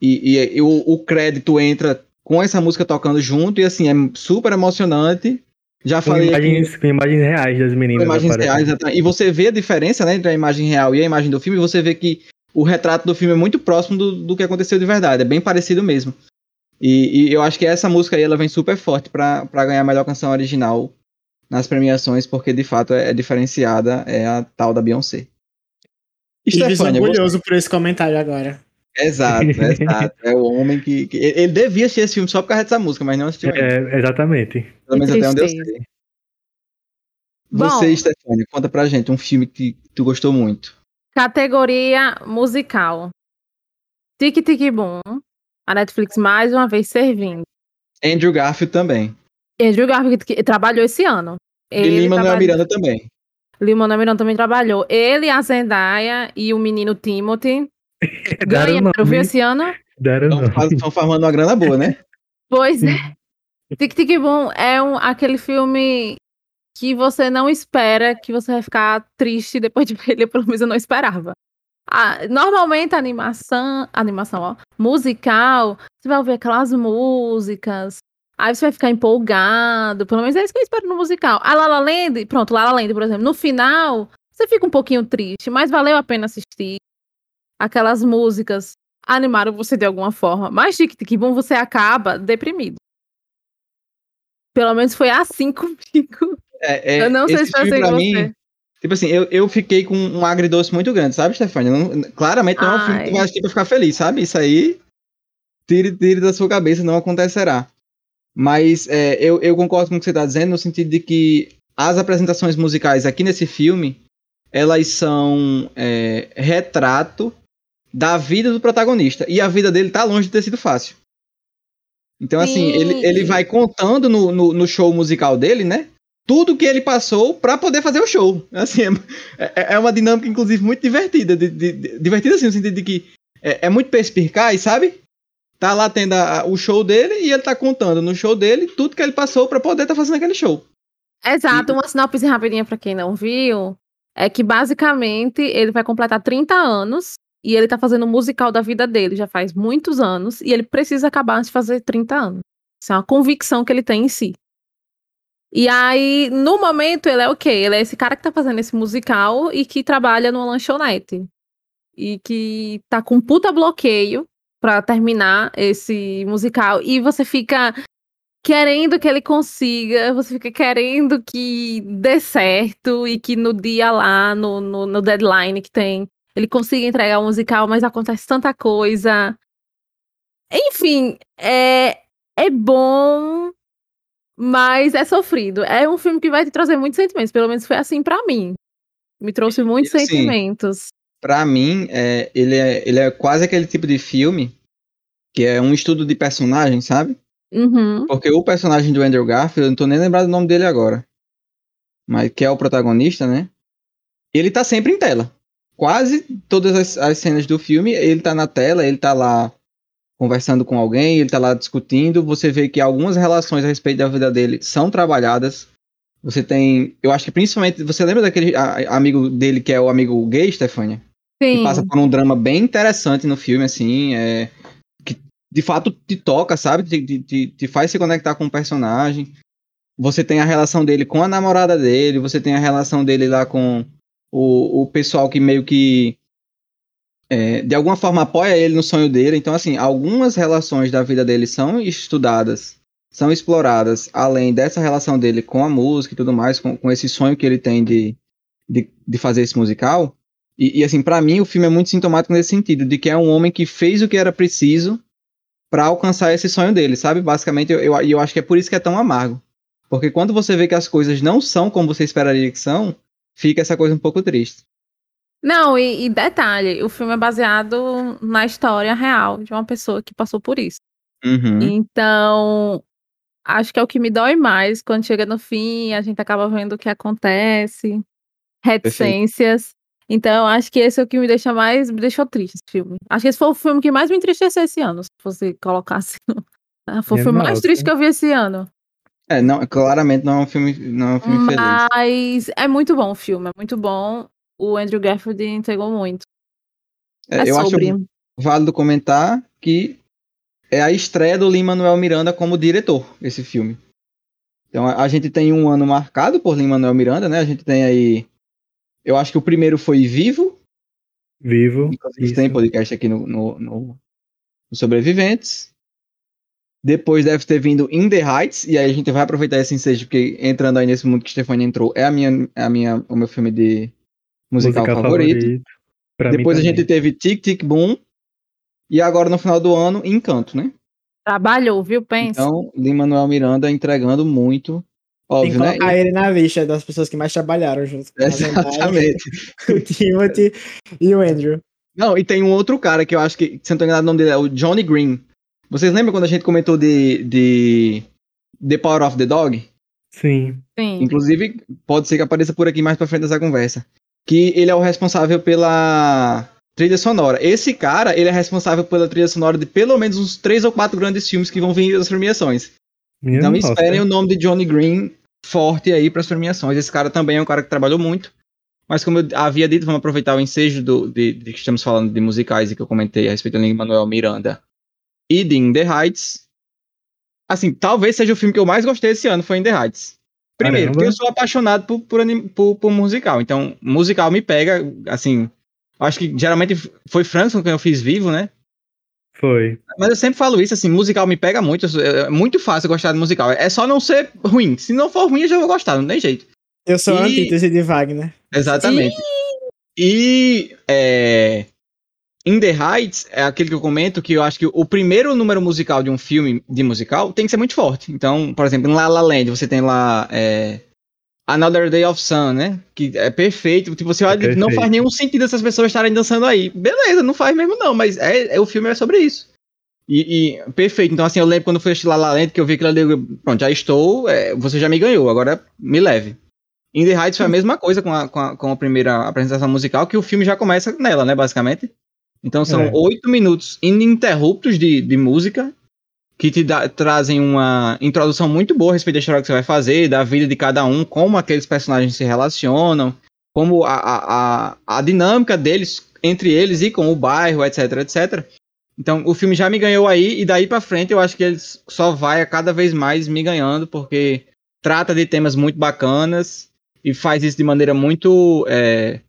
S1: E, e, e o, o, crédito entra com essa música tocando junto, e assim, é super emocionante. Já
S2: Com
S1: falei aqui,
S2: imagens, com imagens reais das meninas.
S1: imagens reais, exatamente. e você vê a diferença né, entre a imagem real e a imagem do filme, você vê que o retrato do filme é muito próximo do, do que aconteceu de verdade, é bem parecido mesmo. E, e eu acho que essa música aí ela vem super forte pra ganhar a melhor canção original nas premiações, porque de fato é, é diferenciada, é a tal da Beyoncé.
S3: Ives
S1: Stefania, você-
S3: orgulhoso por esse comentário agora.
S1: Exato, exato. É o homem que, que- Ele devia assistir esse filme só por causa dessa música, mas não assistiu ainda.
S2: É, exatamente.
S1: Pelo menos até onde eu sei.
S4: Bom.
S1: Você, Stefania, conta pra gente um filme que tu gostou muito.
S4: Categoria musical. Tic Tic Boom. A Netflix mais uma vez servindo.
S1: Andrew Garfield também.
S4: Andrew Garfield que trabalhou esse ano.
S1: e Lima Miranda também.
S4: Lin-Manuel Miranda também trabalhou. Ele, a Zendaya e o menino Timothy ganharam, viu, esse ano?
S1: Estão Estão farmando uma grana boa, né?
S4: Pois é. Tic Tic Boom é um, aquele filme que você não espera, que você vai ficar triste depois de ver ele, pelo menos eu não esperava. Ah, normalmente a animação, animação, ó, musical, você vai ouvir aquelas músicas, aí você vai ficar empolgado, pelo menos é isso que eu espero no musical. A La La Land, pronto, La La Land, por exemplo, no final, você fica um pouquinho triste, mas valeu a pena assistir. Aquelas músicas animaram você de alguma forma, mas Tic Tic Boom você acaba deprimido. Pelo menos foi assim comigo.
S1: É, é,
S4: eu não sei se foi assim com
S1: mim,
S4: você.
S1: Tipo assim, eu, eu fiquei com um agridoce muito grande, sabe, Stefania? Não- claramente não é um filme que tu vai assistir pra ficar feliz, sabe? Isso aí, tire, tire da sua cabeça, não acontecerá. Mas é, eu, eu concordo com o que você tá dizendo, no sentido de que as apresentações musicais aqui nesse filme, elas são é, retrato da vida do protagonista. E a vida dele tá longe de ter sido fácil. Então, assim,
S4: Sim.
S1: ele, ele vai contando no, no, no show musical dele, né? Tudo que ele passou pra poder fazer o show. Assim, é, é uma dinâmica, inclusive, muito divertida. De, de- de- divertida, assim, no sentido de que é, é muito perspicaz, sabe? Tá lá tendo a- o show dele e ele tá contando no show dele tudo que ele passou pra poder estar fazendo aquele show.
S4: Exato, uma sinopse rapidinha pra quem não viu, é que basicamente ele vai completar 30 anos e ele tá fazendo o musical da vida dele já faz muitos anos e ele precisa acabar antes de fazer 30 anos. Isso é uma convicção que ele tem em si. E aí, no momento, ele é o quê? Ele é esse cara que tá fazendo esse musical e que trabalha numa lanchonete. E que tá com um puta bloqueio pra terminar esse musical. E você fica querendo que ele consiga, você fica querendo que dê certo e que no dia lá, no, no, no deadline que tem, ele consiga entregar o musical, mas acontece tanta coisa. Enfim, é, é bom, mas é sofrido. É um filme que vai te trazer muitos sentimentos, pelo menos foi assim pra mim. Me trouxe muitos
S1: assim,
S4: sentimentos.
S1: Pra mim, é, ele, é, ele é quase aquele tipo de filme que é um estudo de personagem, sabe?
S4: Uhum.
S1: Porque o personagem do Andrew Garfield, eu não tô nem lembrado o nome dele agora. Mas que é o protagonista, né? Ele tá sempre em tela. Quase todas as, as cenas do filme, ele tá na tela, ele tá lá conversando com alguém, ele tá lá discutindo. Você vê que algumas relações a respeito da vida dele são trabalhadas. Você tem. Eu acho que principalmente. Você lembra daquele a- amigo dele que é o amigo gay, Stefania?
S4: Sim.
S1: passa por um drama bem interessante no filme, assim, é, que de fato te toca, sabe? Te, te- te, te faz se conectar com o personagem. Você tem a relação dele com a namorada dele, você tem a relação dele lá com o, o pessoal que meio que é, de alguma forma apoia ele no sonho dele. Então, assim, algumas relações da vida dele são estudadas, são exploradas, além dessa relação dele com a música e tudo mais, com, com esse sonho que ele tem de, de, de fazer esse musical. E, e, assim, pra mim, o filme é muito sintomático nesse sentido, de que é um homem que fez o que era preciso pra alcançar esse sonho dele, sabe? Basicamente, eu, eu, eu acho que é por isso que é tão amargo. Porque quando você vê que as coisas não são como você esperaria que são, fica essa coisa um pouco triste.
S4: Não, e, e detalhe, o filme é baseado na história real de uma pessoa que passou por isso.
S1: Uhum.
S4: Então, acho que é o que me dói mais quando chega no fim, a gente acaba vendo o que acontece, reticências. Então, acho que esse é o que me deixa mais, me deixou triste esse filme. Acho que esse foi o filme que mais me entristeceu esse ano, se você colocasse. no- Foi o filme mais triste que eu vi esse ano.
S1: É, não, claramente não é um filme, não é um filme feliz.
S4: Mas é muito bom o filme, é muito bom. O Andrew Garfield entregou muito.
S1: É,
S4: É,
S1: eu
S4: sobre.
S1: acho válido comentar que é a estreia do Lin-Manuel Miranda como diretor, esse filme. Então a, a gente tem um ano marcado por Lin-Manuel Miranda, né? A gente tem aí. Eu acho que o primeiro foi Vivo.
S2: Vivo.
S1: Inclusive tem podcast aqui no, no, no- no Sobreviventes. Depois deve ter vindo In the Heights, e aí a gente vai aproveitar esse ensejo, porque entrando aí nesse mundo que Stefania entrou, é a minha, é a minha, o meu filme de musical, favorito.
S2: Pra mim
S1: Depois a gente teve Tic Tic Boom, e agora no final do ano, Encanto, né?
S4: Trabalhou, viu? Pensa.
S1: Então, Lin-Manuel Miranda entregando muito,
S3: Tem
S1: óbvio,
S3: que
S1: né?
S3: colocar ele na lista das pessoas que mais trabalharam junto. com a Zendaya,
S1: Exatamente.
S3: O Timothy e o Andrew.
S1: Não, e tem um outro cara que eu acho que, se não tô enganado, o nome dele é o Johnny Green. Vocês lembram quando a gente comentou de, de The Power of the Dog?
S2: Sim.
S4: Sim.
S1: Inclusive, pode ser que apareça por aqui mais pra frente dessa conversa. Que ele é o responsável pela trilha sonora. Esse cara, ele é responsável pela trilha sonora de pelo menos uns três ou quatro grandes filmes que vão vir das premiações.
S2: Minha
S1: Então
S2: nossa.
S1: esperem o nome de Johnny Green forte aí pras premiações. Esse cara também é um cara que trabalhou muito. Mas como eu havia dito, vamos aproveitar o ensejo do, de, de que estamos falando de musicais e que eu comentei a respeito do Manuel Miranda e de In The Heights. Assim, talvez seja o filme que eu mais gostei esse ano, foi In The Heights. Primeiro,
S2: Caramba.
S1: porque eu sou apaixonado por, por, por- por musical. Então, musical me pega, assim... Acho que geralmente foi Francis com quem eu fiz vivo, né?
S2: Foi.
S1: Mas eu sempre falo isso, assim, musical me pega muito. sou- É muito fácil gostar de musical. É só não ser ruim. Se não for ruim, eu já vou gostar, não tem jeito.
S3: Eu sou a
S1: E-
S3: antítese de Wagner.
S1: Exatamente. E é, In the Heights é aquele que eu comento que eu acho que o primeiro número musical de um filme de musical tem que ser muito forte. Então, por exemplo, em La La Land você tem lá é, Another Day of Sun, né? Que é perfeito. Tipo, você olha,
S2: perfeito.
S1: não faz nenhum sentido essas pessoas estarem dançando aí. Beleza, não faz mesmo não, mas é, é- o filme é sobre isso. E, e perfeito. Então, assim, eu lembro quando eu fui assistir La La Land que eu vi aquilo ali, eu, pronto, já estou, é, você já me ganhou, agora me leve. In the Heights foi a mesma coisa com a, com a, com a primeira apresentação musical, que o filme já começa nela, né, basicamente. Então são
S2: É.
S1: oito minutos ininterruptos de, de música que te dá- trazem uma introdução muito boa a respeito da história que você vai fazer, da vida de cada um, como aqueles personagens se relacionam, como a, a, a, a dinâmica deles, entre eles e com o bairro, etc, etc. Então o filme já me ganhou aí, e daí pra frente eu acho que ele só vai a cada vez mais me ganhando, porque trata de temas muito bacanas e faz isso de maneira muito é,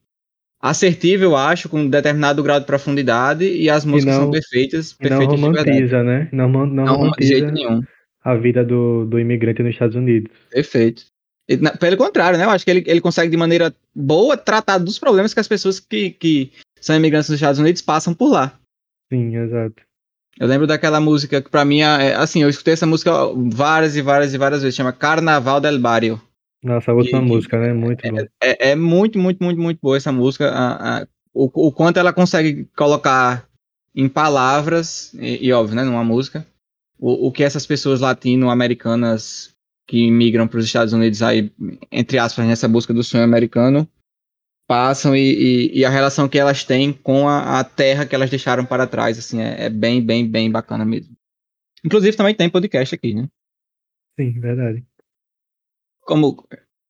S1: assertiva, eu acho, com um determinado grau de profundidade, e as músicas
S2: não-
S1: são perfeitas,
S2: E não
S1: perfeitas de verdade.
S2: romantiza, né? Não, não,
S1: Não, de
S2: romantiza
S1: jeito nenhum.
S2: a vida do, do imigrante nos Estados Unidos.
S1: Perfeito. E, pelo contrário, né? Eu acho que ele, ele consegue, de maneira boa, tratar dos problemas que as pessoas que, que são imigrantes nos Estados Unidos passam por lá.
S2: Sim, exato.
S1: Eu lembro daquela música que, pra mim, é, assim, eu escutei essa música várias e várias e várias vezes, chama Carnaval del Barrio.
S2: Nossa, a última
S1: E-
S2: música, né? Muito bom.
S1: É, é muito, muito, muito, muito boa essa música. a- a- o, o quanto ela consegue colocar em palavras, e, e óbvio, né, numa música, o, o que essas pessoas latino-americanas que migram para os Estados Unidos aí, entre aspas, nessa busca do sonho americano, passam e, e- e a relação que elas têm com a, a terra que elas deixaram para trás, assim, é, é bem, bem, bem bacana mesmo. Inclusive também tem podcast aqui, né?
S2: Sim, verdade.
S1: Como o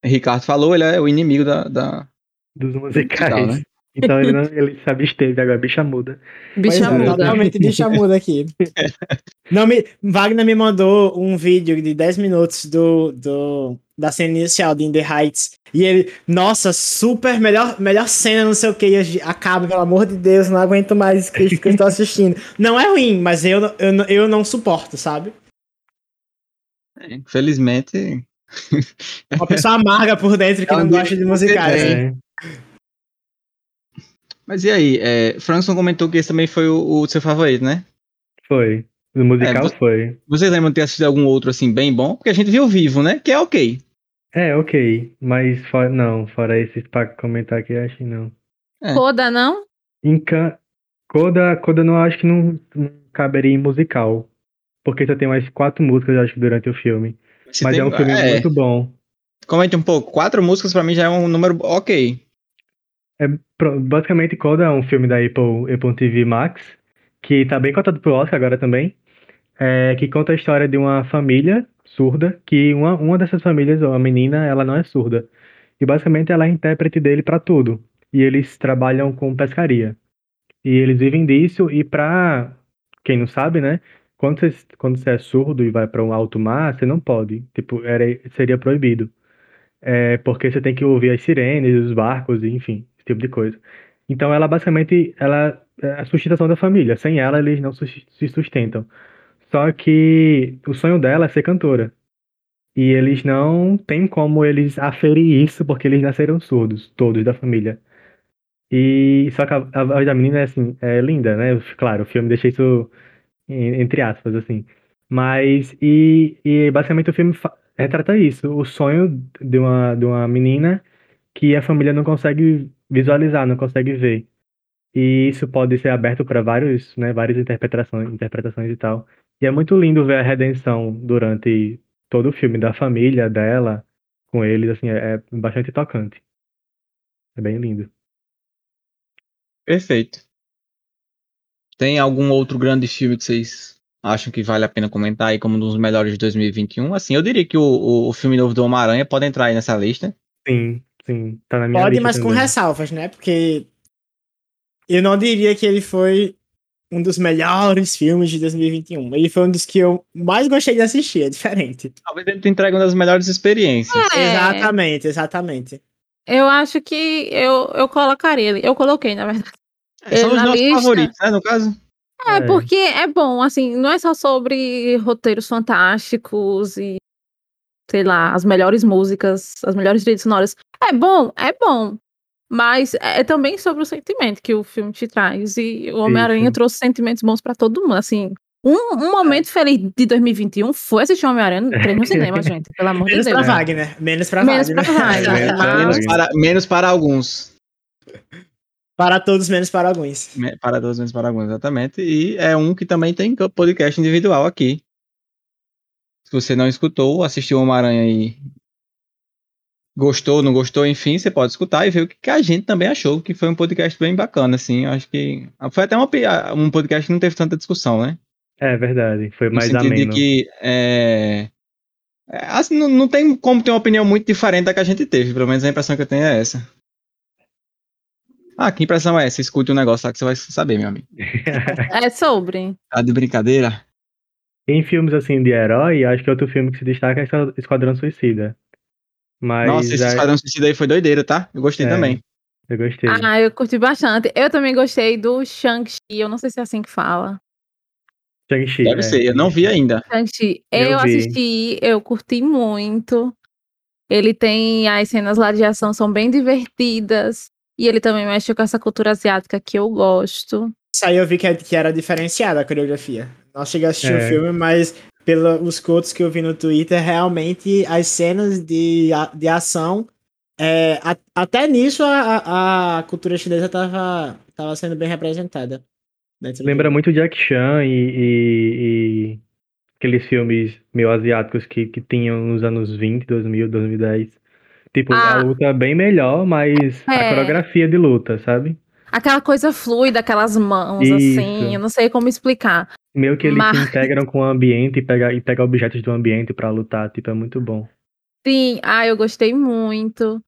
S1: Ricardo falou, ele é o inimigo da, da,
S2: Dos
S1: musical,
S2: musicais.
S1: né?
S2: Então ele, não, ele se absteve agora, bicha muda.
S4: Bicha
S3: é,
S4: muda.
S3: Totalmente bicha muda aqui. Não, me, Wagner me mandou um vídeo de 10 minutos do, do, da cena inicial de In The Heights. E ele, nossa, super, melhor, melhor cena, não sei o que. E eu, acaba, pelo amor de Deus, não aguento mais isso que, que eu estou assistindo. Não é ruim, mas eu, não- eu, eu não suporto, sabe?
S1: É, Infelizmente.
S3: Uma pessoa amarga por dentro que
S1: É
S3: não gosta de musicais.
S1: É.
S3: hein?
S2: É,
S1: Mas e aí? É, Frankson comentou que esse também foi o, o seu favorito, né?
S2: foi. O musical
S1: É, você-
S2: foi.
S1: Vocês lembram de ter assistido algum outro assim bem bom? Porque a gente viu vivo, né? Que é ok.
S2: É, ok. Mas fora, não, fora esses pra comentar aqui, acho que não.
S1: É.
S4: Coda, não?
S2: Inca... Coda, Coda não acho que não, não caberia em musical. Porque só tem mais quatro músicas, acho, durante o filme.
S1: Se
S2: Mas
S1: tem-
S2: é um filme
S1: é,
S2: muito bom.
S1: Comente um pouco. Quatro músicas pra mim já é um número ok.
S2: Pro- Basicamente, Coda é um filme da Apple, Apple TV Max, que tá bem cotado pro Oscar agora também, é, que conta a história de uma família surda, que uma, uma dessas famílias, a menina, ela não é surda. E basicamente ela é intérprete dele pra tudo. E eles trabalham com pescaria. E eles vivem disso, e pra quem não sabe, né, quando você, quando você é surdo e vai para um alto mar, você não pode. Tipo, era, seria proibido. É, porque você tem que ouvir as sirenes, os barcos, enfim, esse tipo de coisa. Então ela basicamente ela é a sustentação da família. Sem ela, eles não se sustentam. Só que o sonho dela é ser cantora. E eles não têm como eles aferir isso, porque eles nasceram surdos, todos da família. E só que a, voz da menina é assim, é linda, né? Claro, o filme deixa isso entre aspas, assim. Mas, e, e basicamente o filme retrata isso, o sonho de uma, de uma menina que a família não consegue visualizar, não consegue ver. E isso pode ser aberto para vários, né, várias interpretações, interpretações e tal. E é muito lindo ver a redenção durante todo o filme da família dela com eles, assim, é, é bastante tocante. É bem lindo.
S1: Perfeito. Tem algum outro grande filme que vocês acham que vale a pena comentar aí como um dos melhores de 2021? Assim, eu diria que o, o, o filme novo do Homem-Aranha pode entrar aí nessa lista.
S2: Sim, sim. Tá na minha
S3: pode,
S2: lista
S3: mas
S2: também.
S3: com ressalvas, né? Porque eu não diria que ele foi um dos melhores filmes de 2021. Ele foi um dos que eu mais gostei de assistir, é diferente.
S1: Talvez ele te entregue uma das melhores experiências.
S4: É.
S3: Exatamente, exatamente.
S4: Eu acho que eu, eu colocaria ele. Eu coloquei, na verdade.
S1: É, São os nossos
S4: lista.
S1: favoritos, né, no caso?
S4: É,
S2: É.
S4: porque é bom, assim, não é só sobre roteiros fantásticos e, sei lá, as melhores músicas, as melhores trilhas sonoras. É bom, é bom. Mas é também sobre o sentimento que o filme te traz. E o Homem-Aranha trouxe sentimentos bons pra todo mundo. Assim, um, um momento feliz de 2021 foi assistir o Homem-Aranha no trem no cinema, gente. Pelo amor de
S3: Menos
S4: Deus.
S3: pra Wagner. Menos pra
S4: Menos
S3: Wagner.
S4: pra Wagner.
S2: É,
S1: Menos para, menos para alguns.
S3: Para todos, menos para alguns.
S1: Para todos, menos para alguns, exatamente. E é um que também tem podcast individual aqui. Se você não escutou, assistiu Homem-Aranha e gostou, não gostou, enfim, você pode escutar e ver o que a gente também achou, que foi um podcast bem bacana, assim. Eu acho que foi até uma, pi- um podcast que não teve tanta discussão, né?
S2: É verdade, foi
S1: No
S2: mais
S1: sentido
S2: ameno.
S1: de que é, é, assim, não, não tem como ter uma opinião muito diferente da que a gente teve, pelo menos a impressão que eu tenho é essa. Ah, que impressão é essa? Escute um negócio lá que você vai saber, meu amigo.
S4: É sobre.
S1: Tá de brincadeira?
S2: Em filmes assim de herói, acho que outro filme que se destaca é Esquadrão- Suicida. Mas
S1: Nossa, esse
S2: aí-
S1: Esquadrão Suicida aí foi doideira, tá? Eu gostei
S2: É.
S1: também.
S2: eu gostei.
S4: Ah, eu curti bastante. Eu também gostei do Shang-Chi. Eu não sei se é assim que fala.
S2: Shang-Chi.
S1: Deve
S2: é,
S1: ser, eu não vi ainda.
S4: Shang-Chi.
S2: Eu
S4: Eu, assisti, eu curti muito. Ele tem. As cenas lá de ação são bem divertidas. E ele também mexe com essa cultura asiática que eu gosto.
S3: Isso aí eu vi que, é- que era diferenciada a coreografia. Não cheguei a assistir
S2: É.
S3: o filme, mas pelos quotes que eu vi no Twitter, realmente as cenas de, de ação. é, a- até nisso a, a- cultura chinesa tava, tava sendo bem representada.
S2: Lembra muito Jack Chan e, e- e aqueles filmes meio asiáticos que, que tinham nos anos 20, 2000, 2010. Tipo, a
S4: Ah.
S2: luta é bem melhor, mas a
S4: É.
S2: coreografia de luta, sabe?
S4: Aquela coisa fluida, aquelas mãos,
S2: Isso.
S4: assim. Eu não sei como explicar.
S2: Meio que eles
S4: Mas-
S2: se integram com o ambiente e pegam e pega objetos do ambiente pra lutar, tipo, é muito bom.
S4: Sim, ah, eu gostei muito.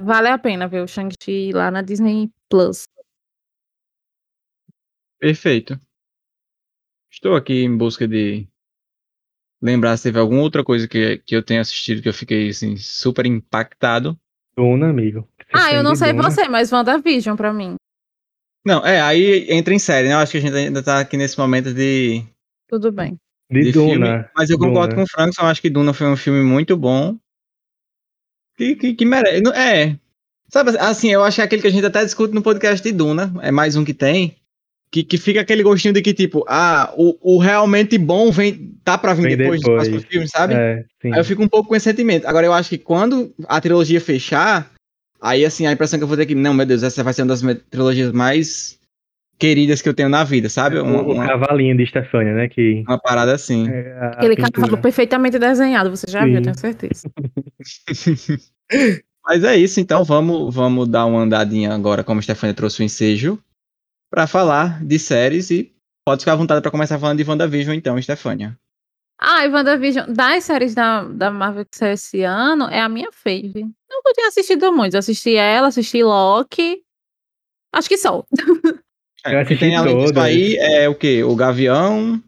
S4: Vale a pena ver o Shang-Chi lá na Disney Plus.
S1: Perfeito. Estou aqui em busca de lembrar se teve alguma outra coisa que, que eu tenha assistido que eu fiquei assim, super impactado.
S2: Duna, amigo.
S4: Ah, eu não sei
S2: Duna.
S4: você, mas WandaVision pra mim.
S1: Não, é, aí entra em série, né? Eu acho que a gente ainda tá aqui nesse momento de,
S4: Tudo bem.
S2: De,
S1: de
S2: Duna.
S1: filme. Mas eu concordo
S2: Duna.
S1: com o Frank, eu acho que Duna foi um filme muito bom. Que, que, que merece. É. Sabe, assim, eu acho que é aquele que a gente até discute no podcast de Duna, é mais um que tem. Que, que fica aquele gostinho de que, tipo, ah, o, o realmente bom vem, tá pra vir
S2: Vem
S1: depois, dos
S2: depois.
S1: próximos filmes, sabe?
S2: É.
S1: Aí eu fico um pouco com esse sentimento. Agora, eu acho que quando a trilogia fechar, aí, assim, a impressão que eu vou ter é que, não, meu Deus, essa vai ser uma das trilogias mais queridas que eu tenho na vida, sabe? Uma,
S2: o,
S1: uma,
S2: cavalinho de Stefania, né? Que
S1: uma parada assim.
S2: é a-
S4: Aquele
S2: pintura.
S4: cavalo perfeitamente desenhado, você já viu,
S2: Sim.
S4: tenho certeza.
S1: Mas é isso, então vamos, vamos dar uma andadinha agora, como a Stefania trouxe o ensejo, pra falar de séries e pode ficar à vontade pra começar falando de WandaVision, então, Stefania.
S4: Ah, e WandaVision, das séries da, da Marvel que saiu esse ano, é a minha fave. Nunca tinha assistido muitos. Assisti ela, assisti Loki. Acho que só.
S1: O que tem além disso aí é o quê? O Gavião,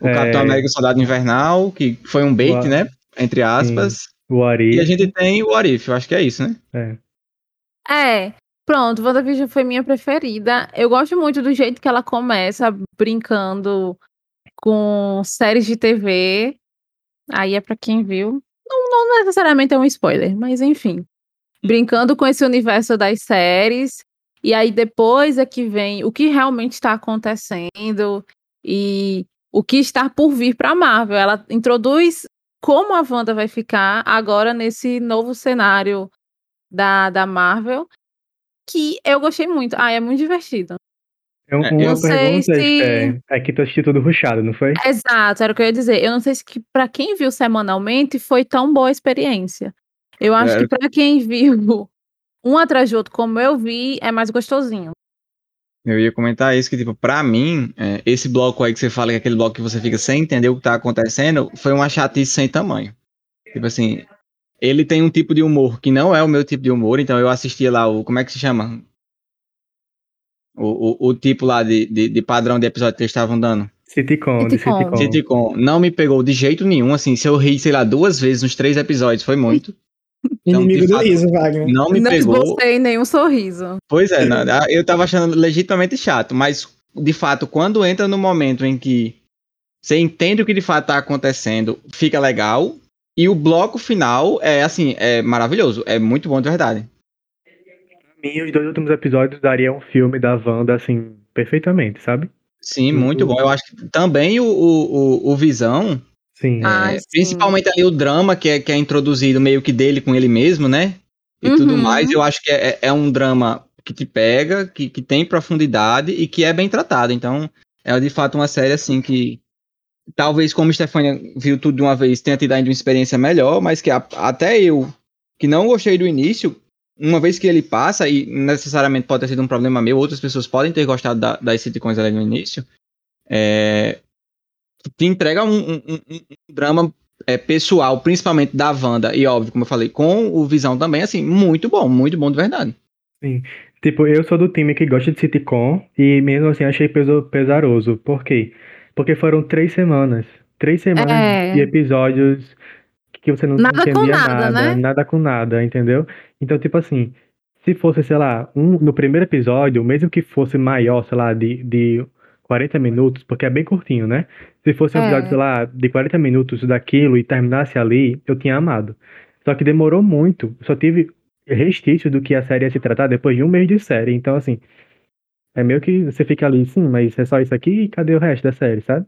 S1: O
S2: É.
S1: Capitão América Soldado Invernal, que foi um bait, né? Entre aspas.
S2: O Ari.
S1: E a gente tem o Arif, eu acho que é isso, né?
S2: É.
S4: É, pronto, WandaVision foi minha preferida. Eu gosto muito do jeito que ela começa brincando com séries de TV. Aí é pra quem viu. Não, não necessariamente é um spoiler, mas enfim. Brincando com esse universo das séries. E aí depois é que vem o que realmente está acontecendo e o que está por vir pra Marvel. Ela introduz como a Wanda vai ficar agora nesse novo cenário da, da Marvel, que eu gostei muito. Ah, é muito divertido.
S2: É um-
S1: É,
S2: uma
S1: eu
S4: não sei
S2: pergunta
S4: se-
S2: é, é que tu assistiu tudo ruxado, não foi?
S4: Exato, era o que eu ia dizer. Eu não sei se que para quem viu semanalmente foi tão boa a experiência. Eu acho
S1: É.
S4: que para quem viu um atrás do outro, como eu vi, é mais gostosinho.
S1: Eu ia comentar isso, que, tipo, pra mim, é, esse bloco aí que você fala, que é aquele bloco que você fica sem entender o que tá acontecendo, foi uma chatice sem tamanho. Tipo assim, ele tem um tipo de humor que não é o meu tipo de humor, então eu assistia lá o. Como é que se chama? O, o, o tipo lá de, de, de padrão de episódio que eles estavam dando.
S2: Sitcom,
S4: Sitcom.
S2: sitcom.
S1: Não me pegou de jeito nenhum, assim, se eu ri, sei lá, duas vezes nos três episódios, foi muito. Então,
S3: Inimigo
S1: de
S3: do
S1: fato,
S3: riso, Wagner.
S1: Não me
S4: não
S1: pegou.
S4: esbocei nenhum sorriso.
S1: Pois é, não, ah, eu tava achando legitimamente chato, mas de fato, quando entra no momento em que você entende o que de fato tá acontecendo, fica legal. E o bloco final é assim, é maravilhoso, é muito bom de verdade.
S2: Pra mim, os dois últimos episódios dariam um filme da Wanda, assim, perfeitamente, sabe?
S1: Sim, muito bom. Eu acho que também o, o, o, o Visão,
S2: Sim.
S4: Ah,
S1: é,
S4: sim.
S1: principalmente ali o drama que é, que é introduzido meio que dele com ele mesmo, né? E tudo
S4: Uhum.
S1: mais, eu acho que é, é um drama que te pega, que, que tem profundidade e que é bem tratado. Então, é de fato uma série assim que talvez como Stefania viu tudo de uma vez, tenha tido ainda uma experiência melhor, mas que a- até eu, que não gostei do início, uma vez que ele passa, e necessariamente pode ter sido um problema meu, outras pessoas podem ter gostado da, das sitcoms ali no início, é, te entrega um, um- um- um drama é, pessoal, principalmente da Wanda, e óbvio, como eu falei, com o Visão também, assim, muito bom, muito bom de verdade.
S2: Tipo, eu sou do time que gosta de sitcom e mesmo assim achei pesaroso. Por quê? Porque foram três semanas. Três semanas
S4: É.
S2: de episódios que você não
S4: Nada
S2: entendia
S4: nada,
S2: nada,
S4: né?
S2: nada com nada, entendeu? Então, tipo assim, se fosse, sei lá, um, no primeiro episódio, mesmo que fosse maior, sei lá, de, de 40 minutos, porque é bem curtinho, né? Se fosse um
S4: É.
S2: episódio, sei lá, de 40 minutos daquilo e terminasse ali, eu tinha amado. Só que demorou muito, só tive restício do que a série ia se tratar depois de um mês de série. Então, assim, é meio que você fica ali, sim, mas é só isso aqui e cadê o resto da série, sabe?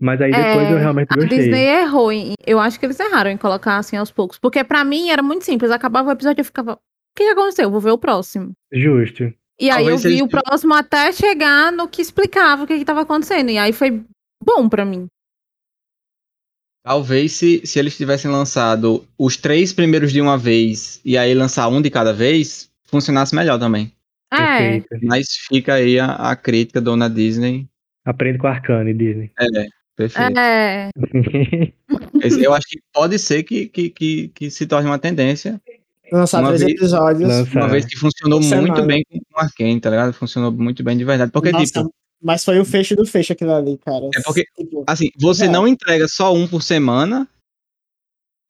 S2: Mas aí depois
S4: É,
S2: eu realmente
S4: A
S2: gostei.
S4: Disney errou. Em, eu acho que eles erraram em colocar assim aos poucos. Porque pra mim era muito simples. Acabava o episódio e eu ficava. O que que aconteceu? Vou ver o próximo.
S2: Justo.
S4: E aí eu
S1: Talvez
S4: vi
S1: eles
S4: o
S1: tenham-
S4: próximo até chegar no que explicava o que estava acontecendo. E aí foi bom pra mim.
S1: Talvez se, se eles tivessem lançado os três primeiros de uma vez e aí lançar um de cada vez, funcionasse melhor também.
S4: É.
S1: Mas fica aí a, a crítica, dona Disney.
S2: Aprende com a Arcane, Disney.
S1: É, perfeito.
S4: É.
S1: Eu acho que pode ser que, que, que, que se torne uma tendência,
S3: Lançar
S1: Uma
S3: três
S1: vez-
S3: episódios.
S2: Lança-
S1: uma vez que funcionou muito
S3: semana.
S1: bem com o Arkane, tá ligado? Funcionou muito bem de verdade. Porque,
S3: Nossa,
S1: tipo,
S3: Mas foi o fecho do fecho aquilo ali, cara.
S1: É porque-
S3: Tipo,
S1: assim, você
S3: É.
S1: não entrega só um por semana.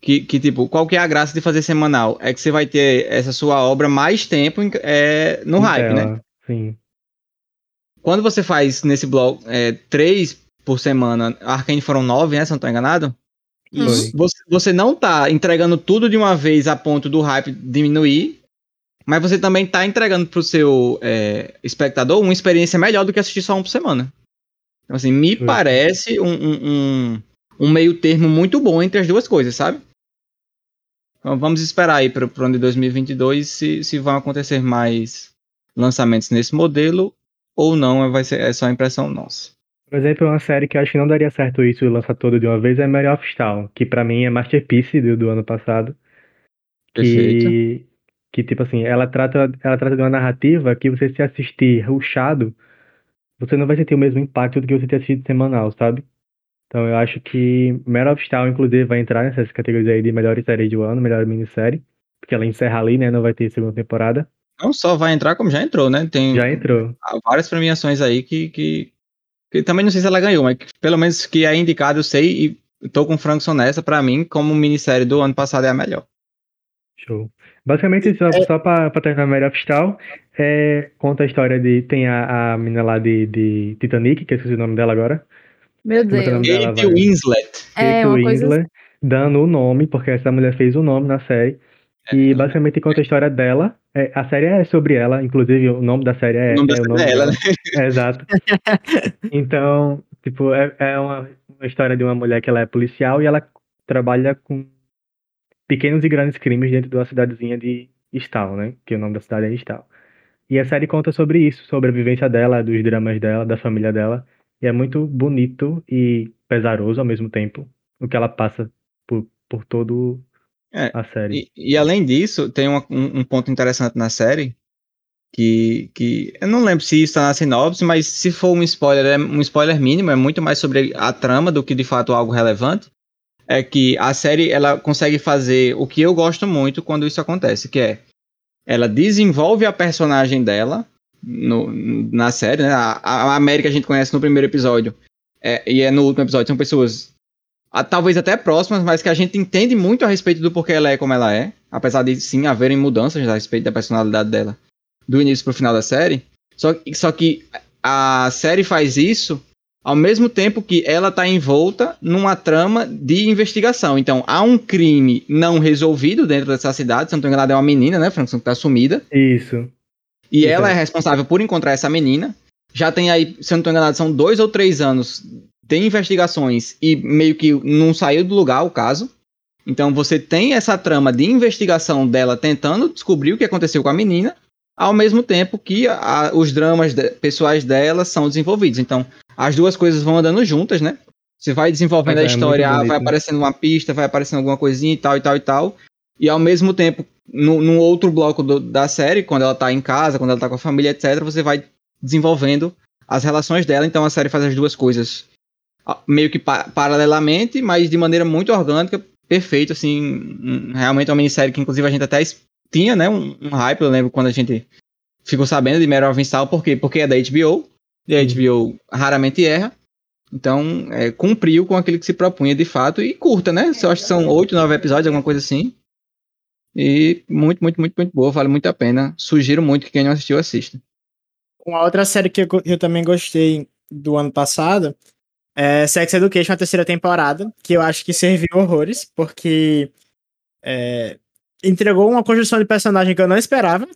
S1: Que, que, tipo, qual que é a graça de fazer semanal? É que você vai ter essa sua obra mais tempo em- é, no hype, né?
S2: Sim.
S1: Quando você faz nesse bloco é, três por semana, Arkane foram nove, né? Se eu não tô enganado.
S4: Uhum.
S1: Você, você não tá entregando tudo de uma vez a ponto do hype diminuir, mas você também tá entregando pro seu é, espectador uma experiência melhor do que assistir só um por semana. Então, assim, me parece um, um, um, um meio termo muito bom entre as duas coisas, sabe? Vamos esperar aí para o ano de 2022 se, se vão acontecer mais lançamentos nesse modelo ou não, vai ser, é só impressão nossa.
S2: Por exemplo, uma série que eu acho que não daria certo isso e lançar todo de uma vez é Mary of Town, que pra mim é masterpiece do, do ano passado.
S1: Perfeito.
S2: Que, que, tipo assim, ela trata, ela trata de uma narrativa que você se assistir rushado, você não vai sentir o mesmo impacto do que você ter assistido semanal, sabe? Então eu acho que Mare of Town, inclusive, vai entrar nessas categorias aí de melhores séries do ano, melhor minissérie. Porque ela encerra ali, né? Não vai ter segunda temporada.
S1: Não só vai entrar, como já entrou, né? Tem
S2: Já entrou.
S1: há várias premiações aí que, que que também não sei se ela ganhou, mas pelo menos que é indicado, eu sei, e tô com o Frankson nessa, pra mim, como minissérie do ano passado é a melhor.
S2: Show. Basicamente, só, só pra, pra terminar melhor fiscal, é, conta a história de. Tem a, a menina lá de, de Titanic, que eu esqueci o nome dela agora.
S4: Meu
S2: é é nome
S4: Deus.
S1: Kate? Winslet.
S4: É,
S2: Kate
S4: uma coisa
S2: Winslet, dando o nome, porque essa mulher fez o nome na série. E basicamente conta a história dela. É, a série é sobre ela, inclusive o nome da série é,
S1: O nome da
S2: é
S1: série é ela,
S2: dela. É, exato. Então, tipo, é, é uma, uma história de uma mulher que ela é policial e ela trabalha com pequenos e grandes crimes dentro de uma cidadezinha de Stal, né? Que o nome da cidade é Stal. E a série conta sobre isso, sobre a vivência dela, dos dramas dela, da família dela. E é muito bonito e pesaroso ao mesmo tempo o que ela passa por, por todo
S1: É,
S2: a série.
S1: E, e além disso, tem uma- um, um ponto interessante na série, que, que eu não lembro se isso tá na sinopse, mas se for um spoiler, é um spoiler mínimo, é muito mais sobre a trama do que de fato algo relevante. É que a série ela consegue fazer o que eu gosto muito quando isso acontece, que é ela desenvolve a personagem dela no- na série, né? A, a América a gente conhece no primeiro episódio é, e é no último episódio, são pessoas ah, talvez até próximas, mas que a gente entende muito a respeito do porquê ela é como ela é, apesar de sim haverem mudanças a respeito da personalidade dela do início pro final da série. Só, só que a série faz isso ao mesmo tempo que ela tá envolta numa trama de investigação. Então, há um crime não resolvido dentro dessa cidade, se não tô enganado, é uma menina, né, Frankson, que tá sumida.
S2: Isso.
S1: E ela
S2: é.
S1: é responsável por encontrar essa menina. Já tem aí, se eu não tô enganado, são dois ou três anos de investigações e meio que não saiu do lugar o caso. Então você tem essa trama de investigação dela tentando descobrir o que aconteceu com a menina, ao mesmo tempo que a- os dramas de- pessoais dela são desenvolvidos. Então as duas coisas vão andando juntas, né? Você vai desenvolvendo
S2: Pois
S1: a
S2: é,
S1: história, ah,
S2: bonito,
S1: vai
S2: né?
S1: aparecendo uma pista, vai aparecendo alguma coisinha e tal e tal e tal. E ao mesmo tempo, no, outro bloco do- da série, quando ela tá em casa, quando ela tá com a família, etc., você vai desenvolvendo as relações dela. Então a série faz as duas coisas meio que pa- paralelamente, mas de maneira muito orgânica, perfeito, assim. realmente é uma minissérie que, inclusive, a gente até tinha, né, um, um hype. Eu lembro quando a gente ficou sabendo de of Easttown, por quê? Porque é da HBO, e a HBO raramente erra. Então, é, cumpriu com aquilo que se propunha de fato e curta, né? Eu acho que são oito, nove episódios, alguma coisa assim. E muito, muito, muito, muito boa, vale muito a pena. Sugiro muito que quem não assistiu assista.
S3: Uma outra série que eu, eu também gostei do ano passado é Sex Education, a terceira temporada, que eu acho que serviu horrores, porque é, entregou uma construção de personagem que eu não esperava,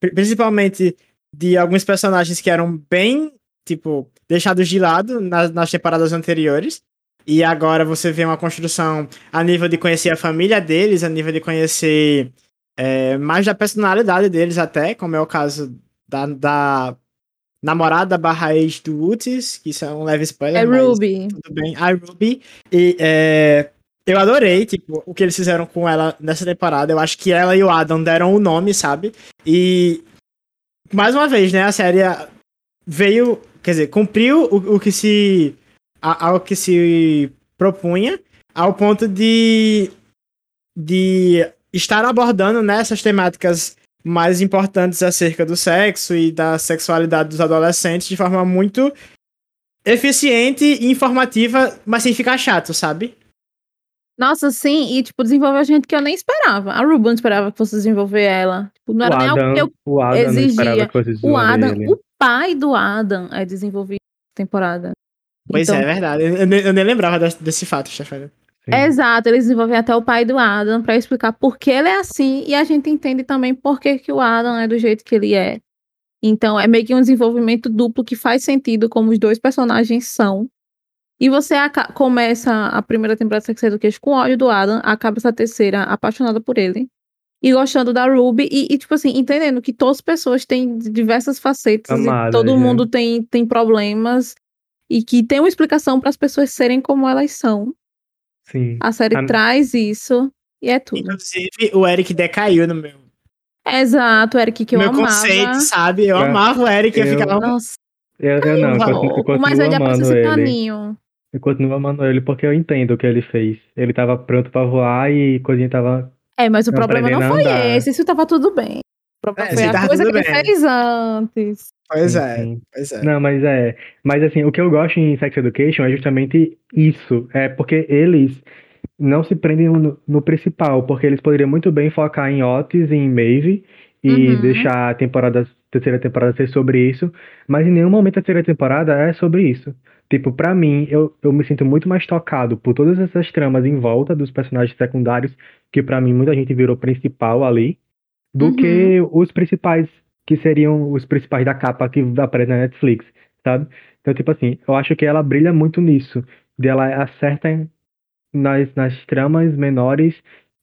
S3: pri- principalmente de alguns personagens que eram bem, tipo, deixados de lado nas temporadas anteriores. E agora você vê uma construção a nível de conhecer a família deles, a nível de conhecer é, mais da personalidade deles até, como é o caso da, da namorada barra ex do Utis, que isso é um leve spoiler,
S4: É Ruby.
S3: tudo bem. A Ruby. E é, eu adorei, tipo, o que eles fizeram com ela nessa temporada. Eu acho que ela e o Adam deram o nome, sabe? E mais uma vez, né, a série veio, quer dizer, cumpriu o, o que se a- ao que se propunha, ao ponto de de estar abordando nessas temáticas mais importantes acerca do sexo e da sexualidade dos adolescentes de forma muito eficiente e informativa, mas sem ficar chato, sabe?
S4: Nossa, sim, e tipo, desenvolveu gente que eu nem esperava. A Ruby não esperava que fosse desenvolver ela. Tipo, não
S2: O
S4: era nem algo
S2: Adam,
S4: que eu.
S2: Adam
S4: exigia. O Adam,
S2: ele.
S4: o pai do Adam é desenvolvido na temporada.
S3: Pois
S4: Então,
S3: é, é verdade. Eu, eu nem- eu nem lembrava desse, desse fato, Stefania.
S2: Sim.
S4: Exato, eles desenvolvem até o pai do Adam pra explicar por que ele é assim e a gente entende também por que, que o Adam é do jeito que ele é. Então é meio que um desenvolvimento duplo que faz sentido como os dois personagens são. E você começa a primeira temporada de Sex Education com ódio do Adam, acaba essa terceira apaixonada por ele. E gostando da Ruby, e, e, tipo assim, entendendo que todas as pessoas têm diversas facetas, e todo
S2: né?
S4: mundo tem, tem problemas, e que tem uma explicação para as pessoas serem como elas são.
S2: Sim.
S4: A série
S2: A-
S4: traz isso e é tudo.
S3: Inclusive, o Eric decaiu no meu,
S4: Exato, Eric, que eu
S3: meu
S4: amava.
S3: conceito, sabe? Eu
S2: É.
S3: amava o Eric, eu,
S2: Eu-
S3: ficava.
S4: Nossa,
S2: Eu, eu não, eu continuo, eu
S4: mas
S2: continuo
S4: ele
S2: amando
S4: Princesa
S2: ele.
S4: Caninho.
S2: Eu continuo amando ele porque eu entendo o que ele fez. Ele tava pronto pra voar e coisinha tava.
S4: É, mas o problema não foi
S2: andar.
S4: esse, isso tava tudo bem. O problema
S3: É,
S4: foi a coisa que ele fez antes.
S3: Pois é,
S2: sim.
S3: pois é.
S2: Não, mas é. Mas assim, o que eu gosto em Sex Education é justamente isso. É porque eles não se prendem no, no principal, porque eles poderiam muito bem focar em Otis e em Maeve e
S4: Uhum.
S2: deixar a temporada, terceira temporada ser sobre isso, mas em nenhum momento a terceira temporada é sobre isso. Tipo, pra mim, eu, eu me sinto muito mais tocado por todas essas tramas em volta dos personagens secundários, que pra mim muita gente virou principal ali, do
S4: Uhum.
S2: que os principais, que seriam os principais da capa que aparece na Netflix, sabe? Então, tipo assim, eu acho que ela brilha muito nisso, de ela acerta nas, nas tramas menores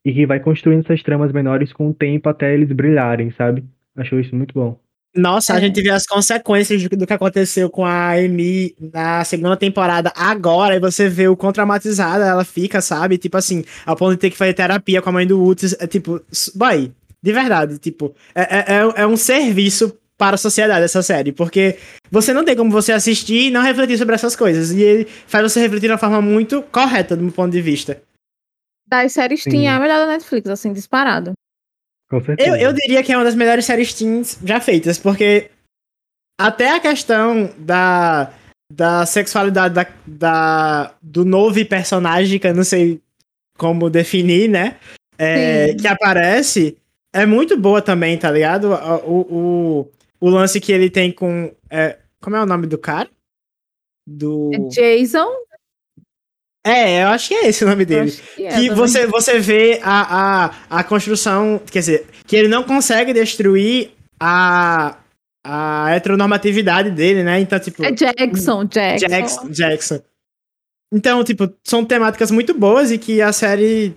S2: e que vai construindo essas tramas menores com o tempo até eles brilharem, sabe? Acho isso muito bom.
S3: Nossa, a
S4: É.
S3: gente vê as consequências do, que aconteceu com a Amy na segunda temporada agora, e você vê o quão traumatizada ela fica, sabe? Tipo assim, ao ponto de ter que fazer terapia com a mãe do Utis. É tipo, boy, de verdade, tipo, é, é, é- é um serviço para a sociedade essa série, porque você não tem como você assistir e não refletir sobre essas coisas. E ele faz você refletir de uma forma muito correta, do meu ponto de vista.
S4: Das séries
S2: Sim.
S4: Teen é a melhor da Netflix, assim, disparado.
S2: Com certeza.
S3: Eu, eu diria que é uma das melhores séries teens já feitas, porque até a questão da, da sexualidade da, da, do novo personagem, que eu não sei como definir, né? É, que aparece, é muito boa também, tá ligado? O, o, o lance que ele tem com. é, como é o nome do cara? Do.
S4: É Jason.
S3: É, eu acho que é esse o nome dele.
S4: que é
S3: que você, você vê a, a, a construção, quer dizer, que ele não consegue destruir a, a heteronormatividade dele, né? Então, tipo,
S4: É Jackson, Jackson.
S3: Jackson, Jackson. Então, tipo, são temáticas muito boas e que a série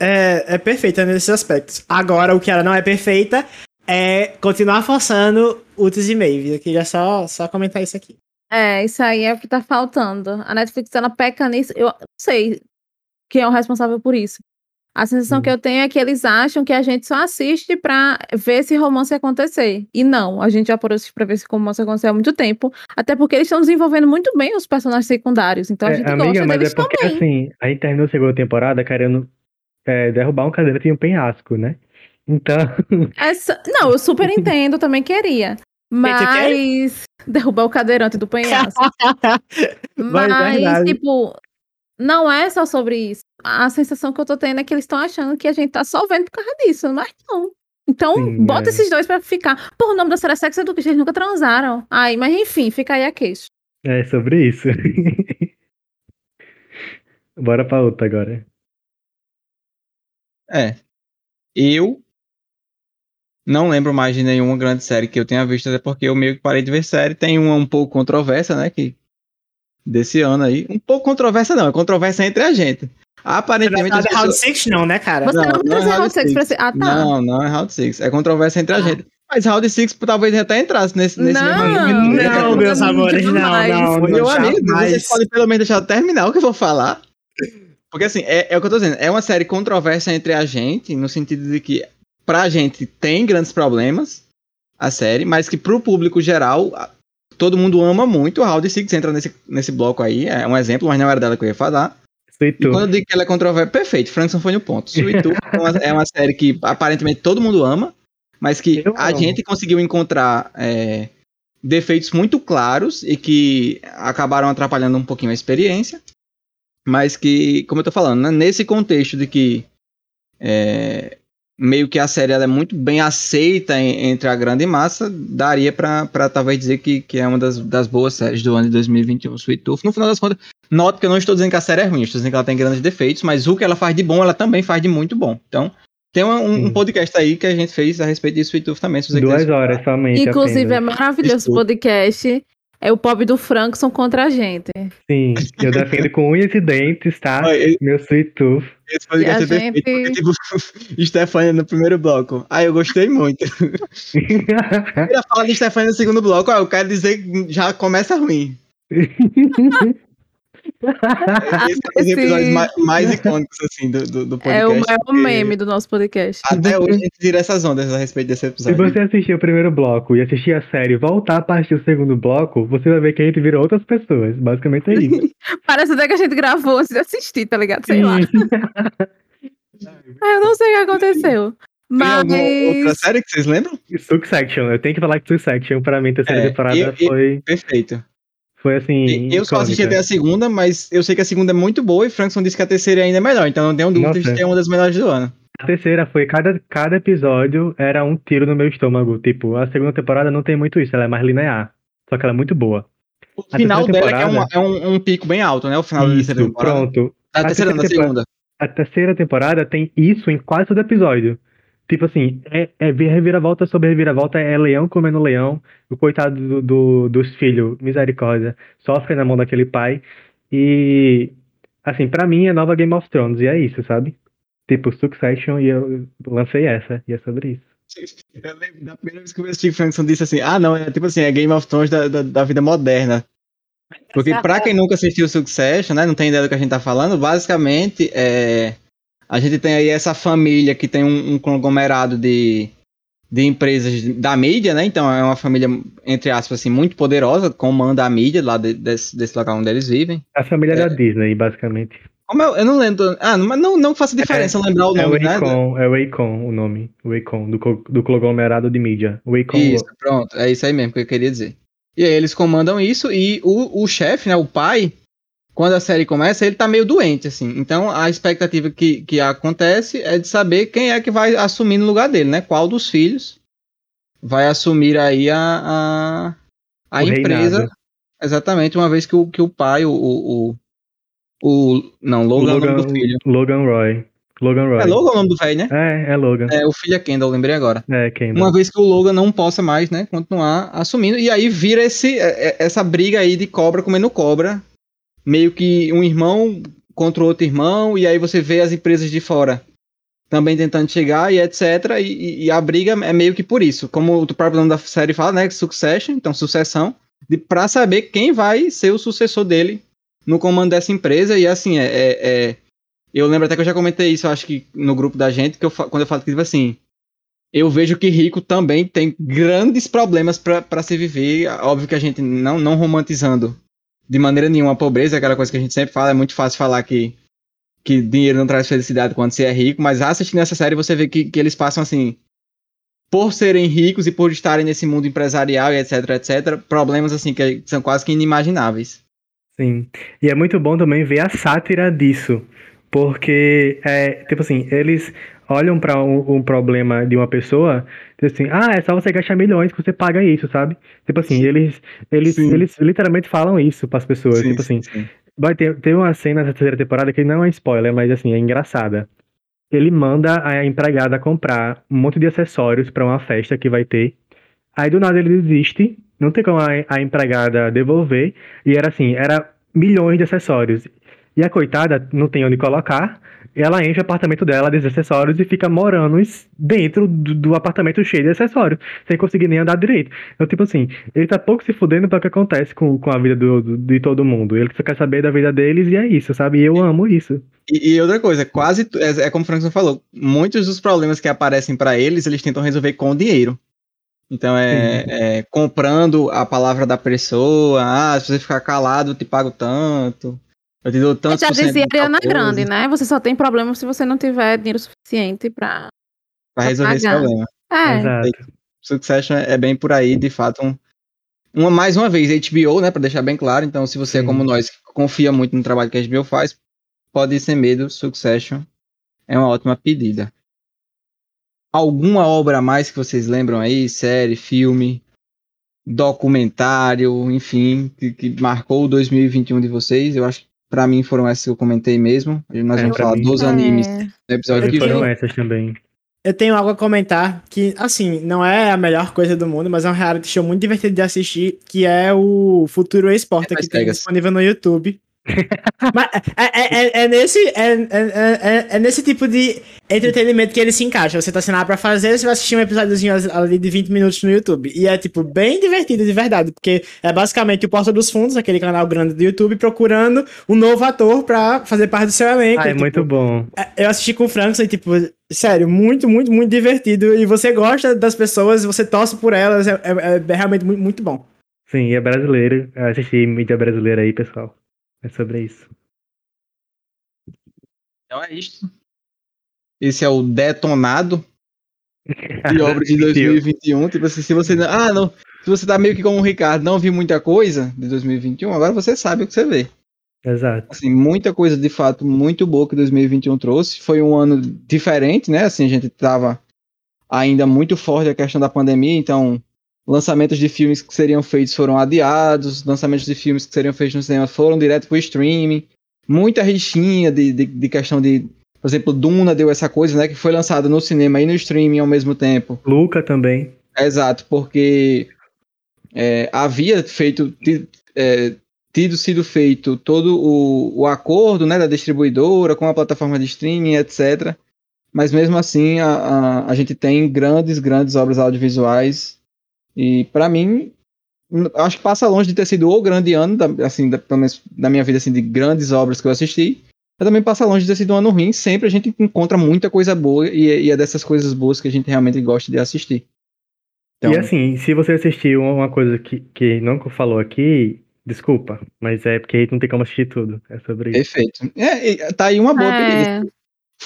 S3: é, é perfeita nesses aspectos. Agora, o que ela não é perfeita é continuar forçando Utis e Maeve. Eu queria só, só comentar isso aqui.
S4: É, isso aí é o que tá faltando. A Netflix, ela peca nisso. Eu não sei quem é o responsável por isso. A sensação
S2: Hum.
S4: que eu tenho é que eles acham que a gente só assiste pra ver esse romance acontecer. E não, a gente já assistir pra ver esse romance acontecer há muito tempo. Até porque eles estão desenvolvendo muito bem os personagens secundários. Então a
S2: É,
S4: gente
S2: amiga,
S4: gosta
S2: mas
S4: deles
S2: é porque
S4: também.
S2: assim, a gente terminou a segunda temporada querendo é, derrubar um cadeirante e um penhasco, né? Então,
S4: Essa... Não, eu super entendo, eu também queria. Mas derrubar o cadeirante do penhasco.
S3: Mas é
S4: Mas, tipo, não é só sobre isso. A sensação que eu tô tendo é que eles estão achando que a gente tá só vendo por causa disso, mas não. Então,
S2: Sim,
S4: bota
S2: é.
S4: esses dois pra ficar. Pô, o nome da série é Sex Education, eles nunca transaram. Ai, mas enfim, fica aí a queixa.
S2: é sobre isso. Bora pra outra agora.
S1: É. Eu não lembro mais de nenhuma grande série que eu tenha visto, até porque eu meio que parei de ver série. Tem uma um pouco controversa, né? Que, desse ano aí. Um pouco controversa, não, é controversa entre a gente. Aparentemente. as
S3: Round
S1: pessoas-
S3: 6 não, né, cara?
S4: Você
S1: Não,
S4: não,
S1: não é Round
S4: Round Six
S1: Six.
S4: pra ser. Ah, tá.
S1: Não, não é Round 6. É controvérsia entre a
S4: Ah.
S1: gente. Mas Round 6 talvez até entrasse nesse, nesse
S4: Não,
S1: mesmo argumento.
S3: Não, meus amores, não, não,
S1: Meu
S3: não,
S1: amigo, vocês podem pelo menos deixar eu terminar o que eu vou falar. Porque assim, é, é o que eu tô dizendo, é uma série controversa entre a gente, no sentido de que pra gente tem grandes problemas a série, mas que pro público geral, todo mundo ama muito. O Round Six entra nesse, nesse bloco aí, é um exemplo, mas não era dela que eu ia falar. E quando eu digo que ela é controversa, perfeito, Frankson foi no ponto. Sweet Tooth é, uma, é uma série que aparentemente todo mundo ama, mas que
S2: Eu
S1: a
S2: amo.
S1: gente conseguiu encontrar é, defeitos muito claros e que acabaram atrapalhando um pouquinho a experiência. Mas que, como eu tô falando, né, nesse contexto de que é, meio que a série ela é muito bem aceita em- entre a grande massa, daria pra, pra talvez dizer que, que é uma das, das boas séries do ano de 2021, Sweet Tooth. No final das contas, note que eu não estou dizendo que a série é ruim, estou dizendo que ela tem grandes defeitos, mas o que ela faz de bom, ela também faz de muito bom. Então, tem um, um podcast aí que a gente fez a respeito de Sweet Tooth também, se você
S2: Duas horas somente.
S4: Inclusive, é
S2: apenas.
S4: maravilhoso o podcast. É o pobre do Frankson contra a gente.
S2: Sim, eu defendo com unhas e dentes, tá?
S1: Esse-
S2: Meu Sweet Tooth.
S1: Esse podcast é
S4: a
S1: perfeito, porque,
S4: gente-
S1: tipo, Stefania no primeiro bloco. Ah, eu gostei muito. Primeira fala de Stefania no segundo bloco, ah, eu quero dizer que já começa ruim. Esse é um dos episódios mais, mais icônicos, assim, do, do, do
S4: É
S1: podcast.
S4: o maior
S1: porque
S4: meme do nosso podcast.
S1: Até hoje a gente tira essas ondas a respeito desse
S2: Se
S1: episódio.
S2: você assistir o primeiro bloco e assistir a série e voltar a assistir o segundo bloco, você vai ver que a gente vira outras pessoas. Basicamente é isso.
S4: Parece até que a gente gravou antes de assistir, tá ligado? Sei lá. Ah, eu não sei o que aconteceu.
S1: Tem alguma outra
S4: Mas.
S1: série que vocês lembram?
S2: Succession, eu tenho que falar que Succession, pra mim, a terceira
S1: É,
S2: temporada
S1: eu- eu-
S2: foi,
S1: Perfeito.
S2: Foi assim.
S1: eu só assisti até a segunda, mas eu sei que a segunda é muito boa e Frankson disse que a terceira ainda é melhor, então não tenho dúvida de
S2: Nossa.
S1: que é uma das melhores do ano.
S2: A terceira foi cada, cada episódio era um tiro no meu estômago. Tipo, a segunda temporada não tem muito isso, ela é mais linear. Só que ela é muito boa.
S1: O
S2: A
S1: final
S2: terceira
S1: dela é, é, uma- é um, um pico bem alto, né? O final da
S2: Isso,
S1: terceira temporada.
S2: pronto.
S1: Da
S2: A
S1: terceira, da
S2: terceira
S1: segunda.
S2: A terceira temporada tem isso em quase todo episódio. Tipo assim, é, é reviravolta sobre reviravolta, é leão comendo leão, o coitado do, do- dos filhos, misericórdia, sofre na mão daquele pai. E, assim, pra mim é nova Game of Thrones, e é isso, sabe? Tipo, Succession, e eu lancei essa, e é sobre isso.
S1: Eu lembro da primeira vez que eu assisti Frankson disse assim: ah, não, é tipo assim, é Game of Thrones da, da, da vida moderna. Porque pra quem nunca assistiu Succession, né, não tem ideia do que a gente tá falando, basicamente é, a gente tem aí essa família que tem um, um conglomerado de, de empresas da mídia, né? Então é uma família, entre aspas, assim, muito poderosa, comanda a mídia lá de- desse, desse local onde eles vivem.
S2: A família
S1: É.
S2: da Disney, basicamente.
S1: Como eu, eu não lembro. Ah, mas não, não faça diferença lembrar o
S2: É o
S1: nome, né?
S2: É o Akon o nome. O Akon, do, do conglomerado de mídia. O Akon.
S1: Isso, pronto. É isso aí mesmo que eu queria dizer. E aí eles comandam isso e o, o chefe, né, o pai, quando a série começa, ele tá meio doente, assim. Então a expectativa que, que acontece é de saber quem é que vai assumir no lugar dele, né? Qual dos filhos vai assumir aí a, a, a empresa.
S2: reinado.
S1: Exatamente, uma vez que o, que o pai, o. o, o, não, Logan, é o nome do filho.
S2: Logan Roy. Logan Roy.
S1: É Logan o nome do velho, né?
S2: É, é Logan.
S1: É, o filho é Kendall, lembrei agora.
S2: É, quem
S1: Uma vez que o Logan não possa mais, né, continuar assumindo. E aí vira esse, é- é- essa briga aí de cobra comendo cobra. Meio que um irmão contra o outro irmão, e aí você vê as empresas de fora também tentando chegar e etc. E, e- a briga é meio que por isso. Como o próprio nome da série fala, né, Succession, então sucessão, pra saber quem vai ser o sucessor dele no comando dessa empresa. E assim, é, é- é- eu lembro até que eu já comentei isso, acho que no grupo da gente, que eu, quando eu falo que tipo assim, eu vejo que rico também tem grandes problemas para se viver. Óbvio que a gente não, não romantizando de maneira nenhuma a pobreza, aquela coisa que a gente sempre fala, é muito fácil falar que, que dinheiro não traz felicidade quando você é rico, mas assistindo essa série você vê que, que eles passam assim, por serem ricos e por estarem nesse mundo empresarial e etc, etc, problemas assim que são quase que inimagináveis.
S2: Sim. E é muito bom também ver a sátira disso. Porque, é, tipo assim, eles olham pra um, um problema de uma pessoa assim, ah, é só você gastar milhões que você paga isso, sabe? Tipo assim, eles, eles,
S1: Sim.
S2: eles literalmente falam isso pras pessoas. tipo assim,
S1: sim.
S2: vai ter, tem uma cena nessa terceira temporada que não é spoiler, mas assim, é engraçada. Ele manda a empregada comprar um monte de acessórios pra uma festa que vai ter. Aí do nada ele desiste, não tem como a, a empregada devolver. E era assim, era milhões de acessórios. E a coitada não tem onde colocar. Ela enche o apartamento dela desses acessórios e fica morando dentro do, do apartamento cheio de acessórios, sem conseguir nem andar direito. Então, tipo assim, ele tá pouco se fudendo para o que acontece com, com a vida do, do- de todo mundo. Ele só quer saber da vida deles e é isso, sabe? E eu amo isso.
S1: E, e outra coisa, quase é, é como o Frankson falou, muitos dos problemas que aparecem para eles, eles tentam resolver com dinheiro. Então é, é comprando a palavra da pessoa, ah, se você ficar calado, eu te pago tanto. Eu te dou tanto
S4: Já dizia
S1: de tal
S4: Ariana Grande, né? Você só tem problema se você não tiver dinheiro suficiente pra.
S1: Pra resolver esse problema.
S4: É.
S2: Exato.
S1: Succession é bem por aí, de fato. Um, uma, mais uma vez, HBO, né, pra deixar bem claro. Então, se você é
S2: Sim.
S1: como nós, que confia muito no trabalho que a HBO faz, pode sem medo, Succession é uma ótima pedida. Alguma obra a mais que vocês lembram aí? Série, filme, documentário, enfim, que, que marcou o 2021 de vocês? Eu acho que pra mim foram essas que eu comentei mesmo. Nós
S2: É,
S1: vamos falar
S2: mim.
S1: dos animes
S4: É.
S1: no episódio
S3: Eu
S1: que
S2: Foram
S1: vem.
S2: essas também.
S3: Eu tenho algo a comentar que, assim, não é a melhor coisa do mundo, mas é um reality show muito divertido de assistir, que é o Futuro Esporte,
S1: É
S3: que tem disponível no YouTube. Mas é, é, é, é nesse, é, é, é, é nesse tipo de entretenimento que ele se encaixa. Você tá sem nada pra fazer, você vai assistir um episódiozinho ali de 20 minutos no YouTube. E é, tipo, bem divertido de verdade, porque é basicamente o Porta dos Fundos, aquele canal grande do YouTube, procurando um novo ator pra fazer parte do seu elenco.
S2: Ah, é
S3: tipo,
S2: muito bom.
S3: é, Eu assisti com o Frank, e, tipo, sério, muito, muito, muito divertido. E você gosta das pessoas, você torce por elas, é, é- é realmente muito, muito bom.
S2: Sim, e é brasileiro. Eu assisti mídia brasileira aí, pessoal. É sobre isso.
S1: Então é isso. Esse é o Detonado. de obras de 2021. Tipo assim, se você. não- Ah, não. Se você tá meio que como o Ricardo, não vi muita coisa de 2021, agora você sabe o que você vê.
S2: Exato.
S1: Assim, muita coisa de fato muito boa que 2021 trouxe. Foi um ano diferente, né? Assim, a gente tava ainda muito forte a questão da pandemia, então lançamentos de filmes que seriam feitos foram adiados, lançamentos de filmes que seriam feitos no cinema foram direto pro streaming. Muita rixinha de, de, de questão de, por exemplo, Duna deu essa coisa, né? Que foi lançado no cinema e no streaming ao mesmo tempo.
S2: Luca também.
S1: Exato, porque é, havia feito ti- é, tido sido feito todo o, o acordo né, da distribuidora com a plataforma de streaming, etc. Mas mesmo assim a, a, a gente tem grandes, grandes obras audiovisuais e para mim acho que passa longe de ter sido o grande ano, da, assim, da, pelo menos da minha vida assim, de grandes obras que eu assisti. Mas também passa longe de ter sido um ano ruim. Sempre a gente encontra muita coisa boa e, e é dessas coisas boas que a gente realmente gosta de assistir. Então,
S2: E assim, se você assistiu uma coisa que, que não falou aqui, desculpa, mas é porque não tem como assistir tudo. É sobre isso.
S1: Perfeito. É, tá aí uma boa.
S4: É,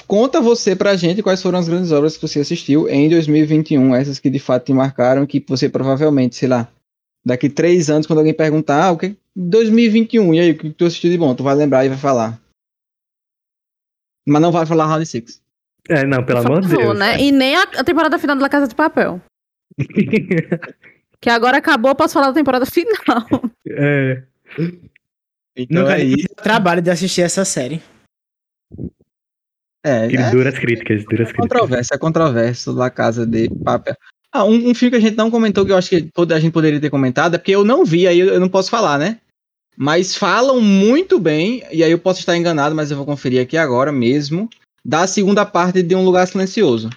S1: Conta você pra gente quais foram as grandes obras que você assistiu em 2021, essas que de fato te marcaram, que você provavelmente, sei lá, daqui três anos, quando alguém perguntar, ah, o que 2021, e aí, o que tu assistiu de bom? Tu vai lembrar e vai falar. Mas não vai falar Round Six.
S2: É, não, pelo amor de Deus.
S4: né? E nem a, a temporada final da Casa de Papel. Que agora acabou, eu posso falar da temporada final.
S2: é,
S1: Então
S3: Nunca
S1: é isso.
S3: o trabalho de assistir essa série.
S1: É,
S2: que
S1: é,
S2: duras críticas, duras
S1: é
S2: críticas.
S1: controverso, é controverso da Casa de Papel. Ah, um, um filme que a gente não comentou, que eu acho que toda a gente poderia ter comentado, é porque eu não vi, aí eu, eu não posso falar, né? Mas falam muito bem, e aí eu posso estar enganado, mas eu vou conferir aqui agora mesmo, da segunda parte de Um Lugar Silencioso.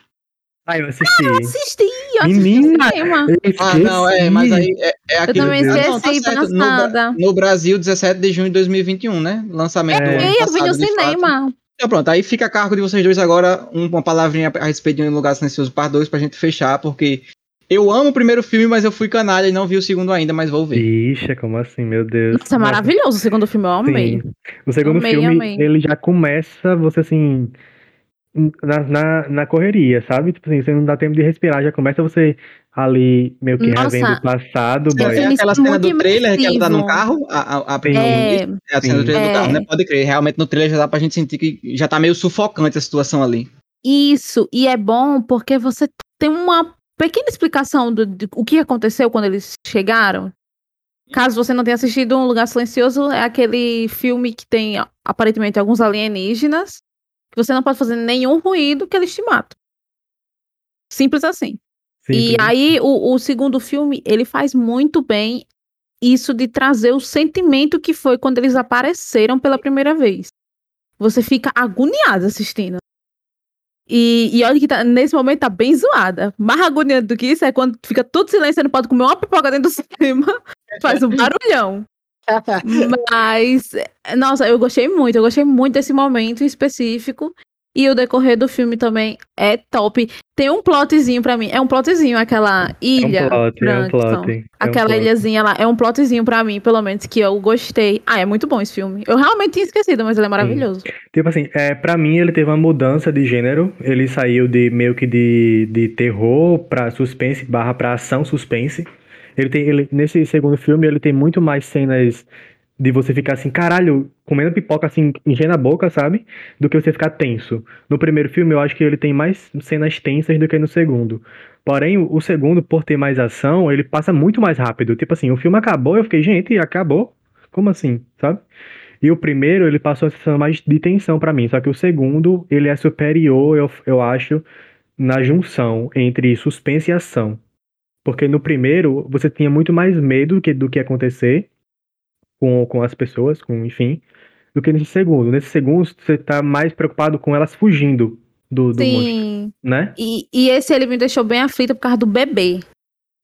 S2: Ah, eu assisti.
S4: Assisti, eu assisti
S2: Menina!
S4: no cinema.
S2: Eu
S1: Ah, não, é, mas aí é, é
S4: Eu
S1: aquele...
S4: também
S2: Deus.
S1: Ah, não, tá
S4: esqueci,
S1: certo, no, no Brasil, 17 de junho de 2021, né? Lançamento do ano
S4: Ei, eu vi no
S1: passado, de fato. Então pronto, aí fica a cargo de vocês dois agora um- uma palavrinha a respeito de Um Lugar Silencioso Par 2 pra gente fechar, porque eu amo o primeiro filme, mas eu fui canalha e não vi o segundo ainda, mas vou ver.
S2: Ixi, como assim, meu Deus.
S4: Nossa, é maravilhoso o segundo filme, eu amei.
S2: Sim. O segundo
S4: Amei,
S2: filme,
S4: amei.
S2: ele já começa você assim. Na, na, na correria, sabe? Tipo assim, você não dá tempo de respirar, já começa você ali meio que
S4: Nossa.
S2: revendo o passado, boy.
S1: É
S4: filme
S1: aquela cena do trailer que ela tá no
S4: imersivo.
S1: carro, a, a, a.
S4: É,
S1: é a cena do trailer
S4: É.
S1: do carro, né? Pode crer. Realmente no trailer já dá pra gente sentir que já tá meio sufocante a situação ali.
S4: isso, e é bom porque você tem uma pequena explicação do, de o que aconteceu quando eles chegaram. Caso você não tenha assistido Um Lugar Silencioso, é aquele filme que tem aparentemente alguns alienígenas, que você não pode fazer nenhum ruído que eles te matam. Simples assim.
S2: Simples.
S4: E aí, o, o segundo filme, ele faz muito bem isso de trazer o sentimento que foi quando eles apareceram pela primeira vez. Você fica agoniado assistindo. E, e olha que tá- nesse momento tá bem zoada. Mais agoniante do que isso é quando fica tudo silêncio, você não pode comer uma pipoca dentro do cinema, faz um barulhão. Mas, nossa, eu gostei muito, eu gostei muito desse momento específico. E o decorrer do filme também é top. Tem um plotzinho pra mim. É um plotzinho, aquela ilha.
S2: é um plot, é um plot. é um
S4: Aquela
S2: plot.
S4: ilhazinha lá. É um plotzinho pra mim, pelo menos, que eu gostei. Ah, é muito bom esse filme. Eu realmente tinha esquecido, mas ele é maravilhoso.
S2: Tipo assim, é, pra mim ele teve uma mudança de gênero. Ele saiu de meio que de, de terror pra suspense barra pra ação suspense. Ele tem, ele, nesse segundo filme ele tem muito mais cenas de você ficar assim, caralho, comendo pipoca assim, enchendo a boca, sabe? Do que você ficar tenso. No primeiro filme eu acho que ele tem mais cenas tensas do que no segundo. Porém, o segundo, por ter mais ação, ele passa muito mais rápido. Tipo assim, o filme acabou, eu fiquei, gente, acabou? Como assim, sabe? E o primeiro, ele passou a sensação mais de tensão pra mim. Só que o segundo, ele é superior, eu, eu acho, na junção entre suspense e ação. Porque no primeiro, você tinha muito mais medo do que, do que acontecer com, com as pessoas, com, enfim, do que nesse segundo. Nesse segundo, você tá mais preocupado com elas fugindo do, do monstro,
S4: Sim.
S2: né?
S4: E, e esse ele me deixou bem aflita por causa do bebê.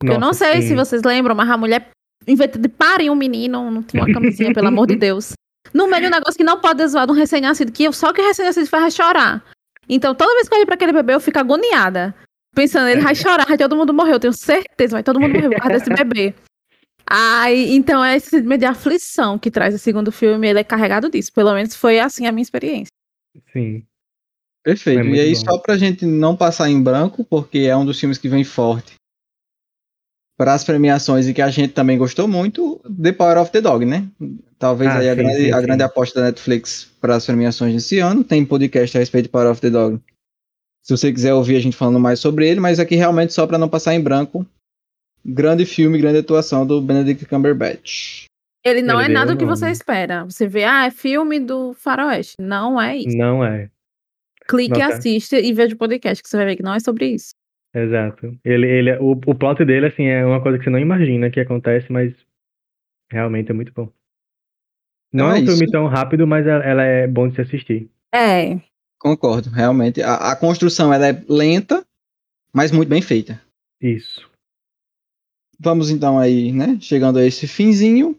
S4: Porque eu não
S2: Nossa,
S4: sei
S2: sim.
S4: se vocês lembram, mas a mulher, vez de parir um menino, não tinha uma camisinha, pelo amor de Deus. No meio de um negócio que não pode zoar de um recém-nascido, que eu, só que o recém-nascido faz chorar. Então, toda vez que eu olho pra aquele bebê, eu fico agoniada. Pensando, ele vai chorar, vai todo mundo morrer, eu tenho certeza, vai todo mundo morrer por causa desse bebê. Ai, então é esse sentimento de aflição que traz o segundo filme, ele é carregado disso. Pelo menos foi assim a minha experiência.
S2: Sim.
S1: Perfeito.
S2: É
S1: e aí,
S2: bom.
S1: só pra gente não passar em branco, porque é um dos filmes que vem forte para as premiações e que a gente também gostou muito, The Power of the Dog, né? Talvez
S2: Ah,
S1: aí a,
S2: sim,
S1: grande,
S2: sim,
S1: a
S2: sim.
S1: grande aposta da Netflix para as premiações desse ano. Tem podcast a respeito de Power of the Dog. Se você quiser ouvir a gente falando mais sobre ele, mas aqui realmente só para não passar em branco, grande filme, grande atuação do Benedict Cumberbatch.
S4: Ele não
S2: Ele
S4: é nada
S2: o
S4: que você espera. Você vê, ah, é filme do Faroeste. Não é isso.
S2: Não é.
S4: Clique e assista e veja o podcast, que você vai ver que não é sobre isso.
S2: Exato. Ele, ele, o, o plot dele, assim, é uma coisa que você não imagina que acontece, mas realmente é muito bom. Não
S1: Então
S2: é
S1: é
S2: um filme
S1: isso.
S2: tão rápido, mas ela, ela é bom de se assistir.
S4: É.
S1: Concordo, realmente. A, a construção ela é lenta, mas muito bem feita.
S2: Isso.
S1: Vamos então aí, né? Chegando a esse finzinho.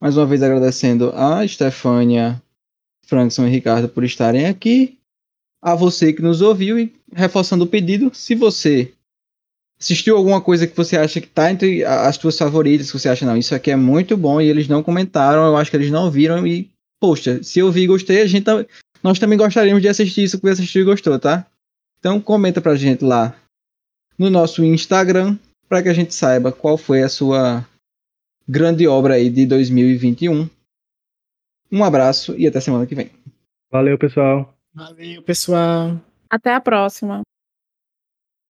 S1: Mais uma vez agradecendo a Stefânia, Frankson e Ricardo por estarem aqui. A você que nos ouviu e reforçando o pedido, se você assistiu alguma coisa que você acha que tá entre as tuas favoritas, que você acha, não, isso aqui é muito bom e eles não comentaram, eu acho que eles não viram e, poxa, se eu vi e gostei, a gente tá- nós também gostaríamos de assistir isso que você assistiu e gostou, tá? Então comenta pra gente lá no nosso Instagram para que a gente saiba qual foi a sua grande obra aí de 2021. Um abraço e até semana que vem.
S2: Valeu, pessoal.
S3: Valeu, pessoal.
S4: Até a próxima.